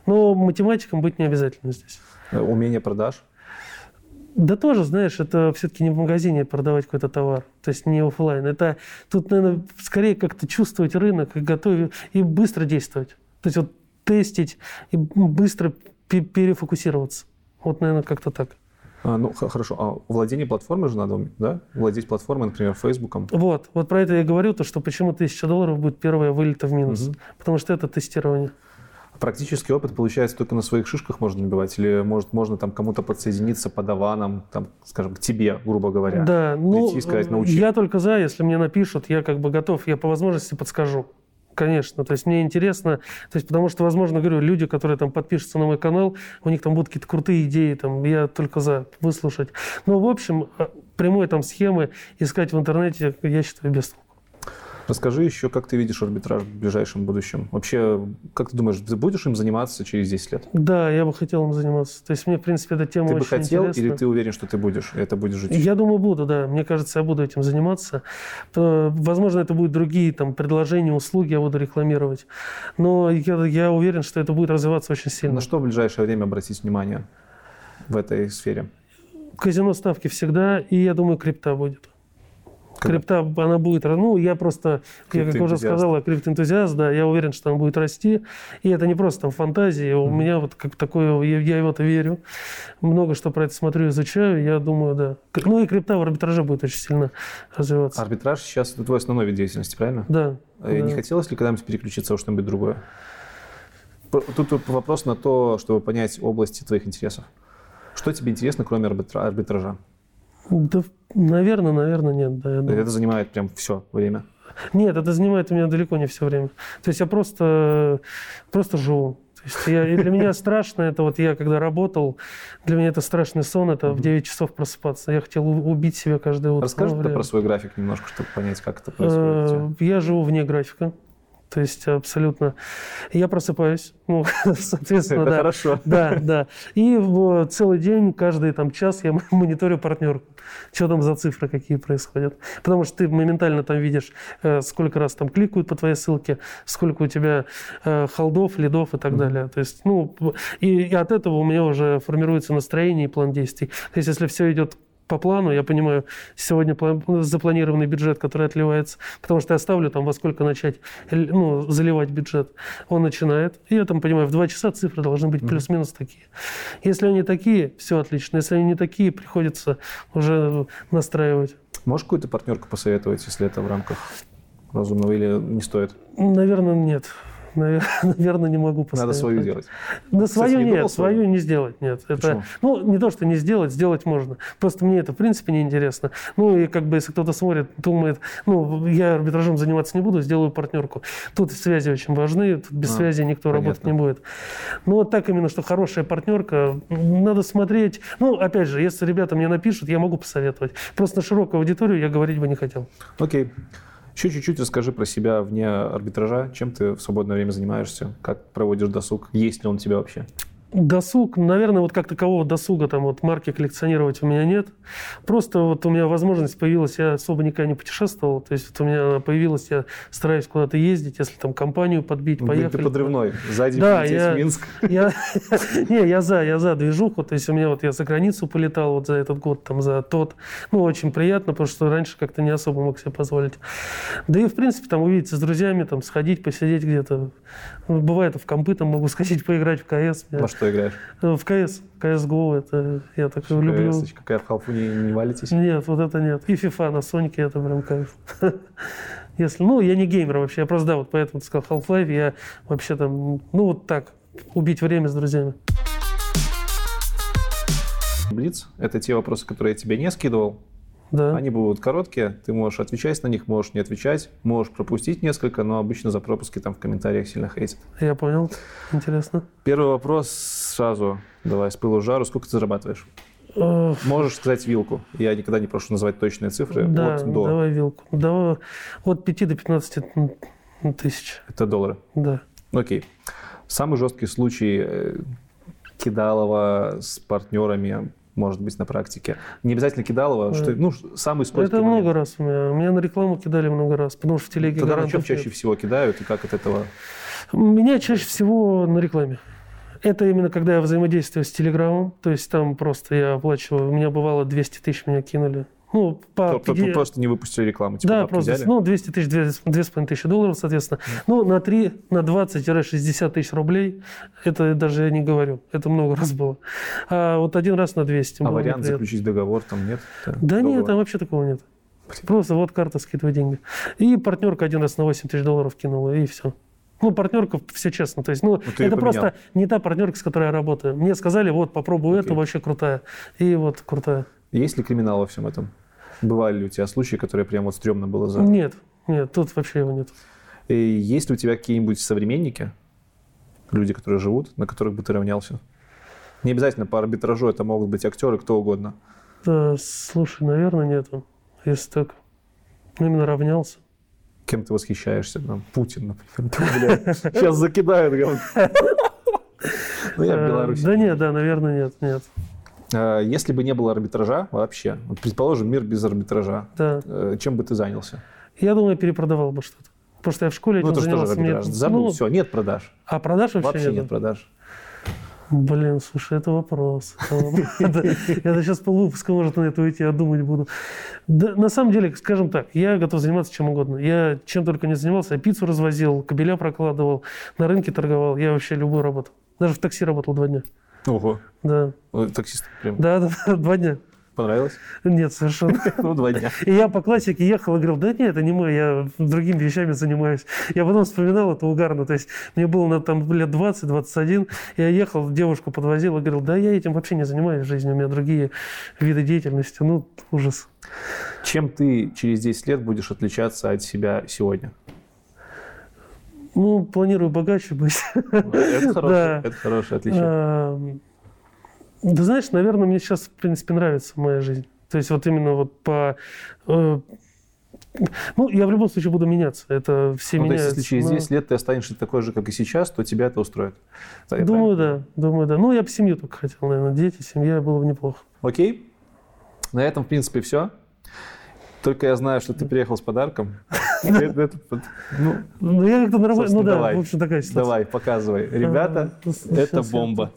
Но математиком быть не обязательно здесь. Э, Умение продаж? Да тоже, знаешь, это все-таки не в магазине продавать какой-то товар, то есть не оффлайн. Это тут, наверное, скорее как-то чувствовать рынок и готовить, и быстро действовать. То есть вот тестить и быстро пе- перефокусироваться. Вот, наверное, как-то так. А, ну, хорошо. А владение платформой же надо уметь, да? Владеть платформой, например, Фейсбуком. Вот, вот про это я говорю, то, что почему 1000 долларов будет первая вылета в минус. Мгм. Потому что это тестирование. Практический опыт, получается, только на своих шишках можно набивать? Или, может, можно там кому-то подсоединиться по даванам, там, скажем, к тебе, грубо говоря? Да, ну, и сказать, научи. я только за, если мне напишут, я как бы готов, я по возможности подскажу. Конечно, то есть мне интересно, то есть потому что, возможно, говорю, люди, которые там подпишутся на мой канал, у них там будут какие-то крутые идеи, там, я только за выслушать. Но, в общем, э, прямой там схемы искать в интернете, я считаю, без толку. Расскажи еще, как ты видишь арбитраж в ближайшем будущем. Вообще, как ты думаешь, ты будешь им заниматься через 10 лет? Да, я бы хотел им заниматься. То есть мне, в принципе, эта тема Ты очень бы хотел интересна. или ты уверен, что ты будешь, это будешь жить? Я думаю, буду, да. Мне кажется, я буду этим заниматься. Возможно, это будут другие там, предложения, услуги я буду рекламировать. Но я, я уверен, что это будет развиваться очень сильно. На что в ближайшее время обратить внимание в этой сфере? Казино ставки всегда, и я думаю, крипта будет. Крипта, она будет, ну, я просто, я как уже Криптоэнтузиаст. сказал, я криптоэнтузиаст, да, я уверен, что она будет расти, и это не просто там фантазии, у меня вот как такое, я, я в это верю, много что про это смотрю, изучаю, я думаю, да. Ну и крипта в арбитраже будет очень сильно развиваться. Арбитраж сейчас это твой основной вид деятельности, правильно? Да. Э, Не да. хотелось ли когда-нибудь переключиться во что-нибудь другое? Тут вопрос на то, чтобы понять области твоих интересов. Что тебе интересно, кроме арбитра- арбитража? Да, наверное, наверное, нет. Да, я думаю. Это занимает прям все время. Нет, это занимает у меня далеко не все время. То есть я просто, просто живу. То есть я, и для меня страшно, это вот я когда работал, для меня это страшный сон, это в 9 часов просыпаться. Я хотел убить себя каждое утро. Расскажи Ну, про свой график немножко, чтобы понять, как это происходит. Э, Я живу вне графика. То есть абсолютно. Я просыпаюсь, ну, соответственно, Это да. хорошо. Да, да. И в целый день, каждый там час я мониторю партнерку. Что там за цифры какие происходят. Потому что ты моментально там видишь, э, сколько раз там кликают по твоей ссылке, сколько у тебя э, холдов, лидов и так далее. То есть, ну, и, и от этого у меня уже формируется настроение и план действий. То есть, если все идет по плану, я понимаю, сегодня план- запланированный бюджет, который отливается, потому что я ставлю там во сколько начать ну, заливать бюджет. Он начинает, и я там понимаю, в два часа цифры должны быть плюс-минус такие. Если они такие, все отлично. Если они не такие, приходится уже настраивать. Можешь какую-то партнерку посоветовать, если это в рамках разумного или не стоит? Наверное, нет. Наверное, не могу Надо посоветовать. свою делать. Да свою не нет, свою? свою не сделать, нет. Это, Почему? ну, не то, что не сделать, сделать можно. Просто мне это, в принципе, не интересно. Ну, и как бы, если кто-то смотрит, думает, ну, я арбитражом заниматься не буду, сделаю партнерку. Тут связи очень важны, тут без А, связи никто понятно. работать не будет. Ну, вот так именно, что хорошая партнерка, надо смотреть. Ну, опять же, если ребята мне напишут, я могу посоветовать. Просто на широкую аудиторию я говорить бы не хотел. Окей. Еще чуть-чуть расскажи про себя вне арбитража. Чем ты в свободное время занимаешься? Как проводишь досуг? Есть ли он у тебя вообще? Досуг, наверное, вот как такового досуга, там вот марки коллекционировать у меня нет. Просто вот у меня возможность появилась, я особо никогда не путешествовал, то есть вот у меня она появилась, я стараюсь куда-то ездить, если там компанию подбить, Ты- поехали. Ты подрывной. Сзади Да, я- в Минск. Я, не, я за, я за движуху, то есть у меня вот я за границу полетал вот за этот год, там за тот. Ну, очень приятно, потому что раньше как-то не особо мог себе позволить. Да и, в принципе, там увидеться с друзьями, там сходить, посидеть где-то. Бывает, в компы там могу сходить, поиграть в КС. Во что играешь? Э, В КС, CSGO, это я так люблю. КС, Какая в халфу не, не валитесь? Нет, вот это нет. И FIFA на Сонике, это прям кайф. Если, ну, я не геймер вообще, я просто, да, вот поэтому ты сказал Half-Life, я вообще там, ну, вот так, убить время с друзьями. Блиц — это те вопросы, которые я тебе не скидывал. Да. Они будут короткие, ты можешь отвечать на них, можешь не отвечать, можешь пропустить несколько, но обычно за пропуски там в комментариях сильно хейтят. Я понял. Интересно. Первый вопрос сразу, давай, с пылу жару. Сколько ты зарабатываешь? Можешь сказать вилку. Я никогда не прошу называть точные цифры. Да, от до. давай вилку. Давай от 5 до 15 тысяч. Это доллары. Да. Окей. Самый жесткий случай э, Кидалова с партнерами, может быть, на практике. Не обязательно Кидалова, что, ну, самый скользкий Это момент. много раз у меня. Меня на рекламу кидали много раз, потому что в телеге Тогда на чем чаще нет. всего кидают и как от этого? Меня чаще всего на рекламе. Это именно когда я взаимодействую с Телеграмом, то есть там просто я оплачиваю, у меня бывало 200 тысяч меня кинули. Ну, по То- то- пяти- Просто не выпустили рекламу, типа да, просто, взяли? ну, 200 тысяч, 2,5 тысячи долларов, соответственно. Ну, на 3, на 20-60 тысяч рублей, это даже я не говорю, это много раз было. А вот один раз на 200. а вариант неприятно. заключить договор там нет? Да нет, договор. там вообще такого нет. Просто вот карта скидывай деньги. И партнерка один раз на 8 тысяч долларов кинула, и все. Ну, партнерка, все честно. То есть, ну, ты её это просто не та партнерка, с которой я работаю. Мне сказали, вот, попробуй Окей. эту, вообще крутая. И вот крутая. Есть ли криминал во всем этом? Бывали ли у тебя случаи, которые прям вот стрёмно было за... Нет, нет, тут вообще его нет. И есть ли у тебя какие-нибудь современники, люди, которые живут, на которых бы ты равнялся? Не обязательно по арбитражу, это могут быть актеры, кто угодно. Да, слушай, наверное, нету. Если так, ну, именно равнялся. Кем ты восхищаешься? Там, Путин, например. Сейчас закидают. Ну, я в Беларуси. Да нет, да, наверное, нет, нет. Э, Если бы не было арбитража вообще, вот предположим, мир без арбитража, Да. э, чем бы ты занялся? Я думаю, перепродавал бы что-то. Потому что я в школе Ну, этим тоже занимался. мне- арбитраж. Забыл, ну, все, нет продаж. А продаж вообще, Вообще нет? нет продаж. Блин, слушай, это вопрос. Это сейчас полвыпуска может на это уйти, я думать буду. На самом деле, скажем так, я готов заниматься чем угодно. Я чем только не занимался. Я пиццу развозил, кабеля прокладывал, на рынке торговал. Я вообще любую работу. Даже в такси работал два дня. Ого. Да, Таксист прям да, да, да, два дня. понравилось? Нет, совершенно. Ну, два дня. И я по классике ехал и говорил, да нет, это не мой, я другими вещами занимаюсь. Я потом вспоминал это угарно. То есть мне было на, там лет 20-21, я ехал, девушку подвозил и говорил, да я этим вообще не занимаюсь в жизни, у меня другие виды деятельности. Ну, ужас. Чем ты через 10 лет будешь отличаться от себя сегодня? Ну, планирую богаче быть. Это хорошее, это хорошее отличие. Эм, Да знаешь, наверное, мне сейчас, в принципе, нравится моя жизнь. То есть вот именно вот по... э, Ну, я в любом случае буду меняться. Это все Ну, то есть, меняются. если через но- 10 лет ты останешься такой же, как и сейчас, то тебя это устроит. Я Думаю, правильно да. Думаю, да. Ну, я бы семью только хотел, наверное. Дети, семья было бы неплохо. Окей. На этом, в принципе, все. Только я знаю, что ты приехал с подарком. Ну, Ну, я как-то нормально... Ну, да, в общем, такая ситуация. давай, показывай. Ребята, ну, это бомба.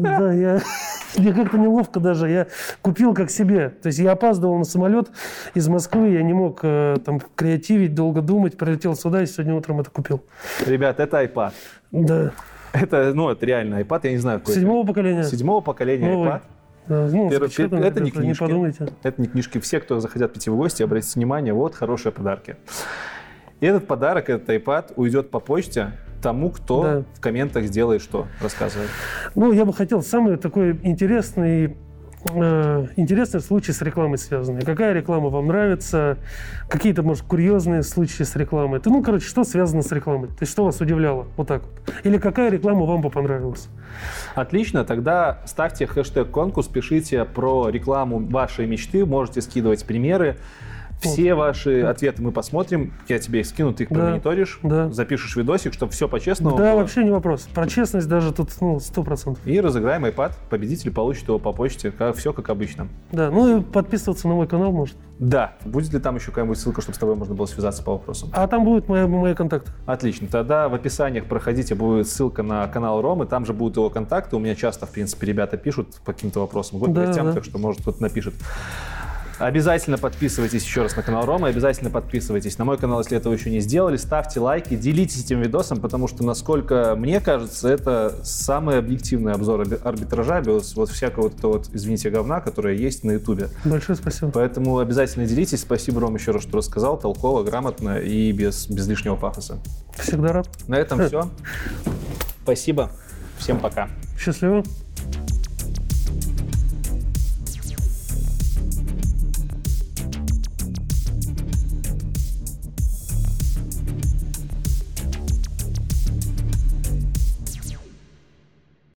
Да, я... Мне как-то неловко даже. Я купил как себе. То есть я опаздывал на самолет из Москвы, я не мог э, там креативить, долго думать. Прилетел сюда и сегодня утром это купил. Ребят, это iPad. Да. Это, ну, это реально iPad, я не знаю, какой это. Седьмого поколения. Седьмого поколения Новый. iPad. Да, ну, Первый- запечатанный, это не книжки. подумайте. Это не книжки. Все, кто захотят прийти в гости, обратите внимание, вот хорошие подарки. И этот подарок, этот iPad, уйдет по почте тому, кто Да. в комментах сделает что, рассказывает. Ну, я бы хотел самый такой интересный, э, интересный случай с рекламой связанный. Какая реклама вам нравится? Какие-то, может, курьезные случаи с рекламой? Ты, ну, короче, что связано с рекламой? То есть, что вас удивляло? Вот так вот. Или какая реклама вам бы понравилась? Отлично, тогда ставьте хэштег конкурс, пишите про рекламу вашей мечты, можете скидывать примеры. Все ваши ответы мы посмотрим. Я тебе их скину, ты их промониторишь, да. запишешь видосик, чтобы все по-честному да, было. вообще не вопрос. Про честность даже тут, ну, сто процентов. И разыграем iPad. Победитель получит его по почте. Как, все как обычно. Да, ну и подписываться на мой канал может. Да. Будет ли там еще какая-нибудь ссылка, чтобы с тобой можно было связаться по вопросам? А там будут мои, мои контакты. Отлично. Тогда в описаниях проходите, будет ссылка на канал Ромы, там же будут его контакты. У меня часто, в принципе, ребята пишут по каким-то вопросам, к Да, гостям, да. так что, может, кто-то напишет. Обязательно подписывайтесь еще раз на канал Рома, обязательно подписывайтесь на мой канал, если этого еще не сделали, ставьте лайки, делитесь этим видосом, потому что, насколько мне кажется, это самый объективный обзор арби- арбитража без вот всякого вот этого вот, извините, говна, которое есть на ютубе. Большое спасибо. Поэтому обязательно делитесь. Спасибо, Ром, еще раз, что рассказал, толково, грамотно и без, без лишнего пафоса. Всегда рад. На этом все. Спасибо. Всем пока. Счастливо.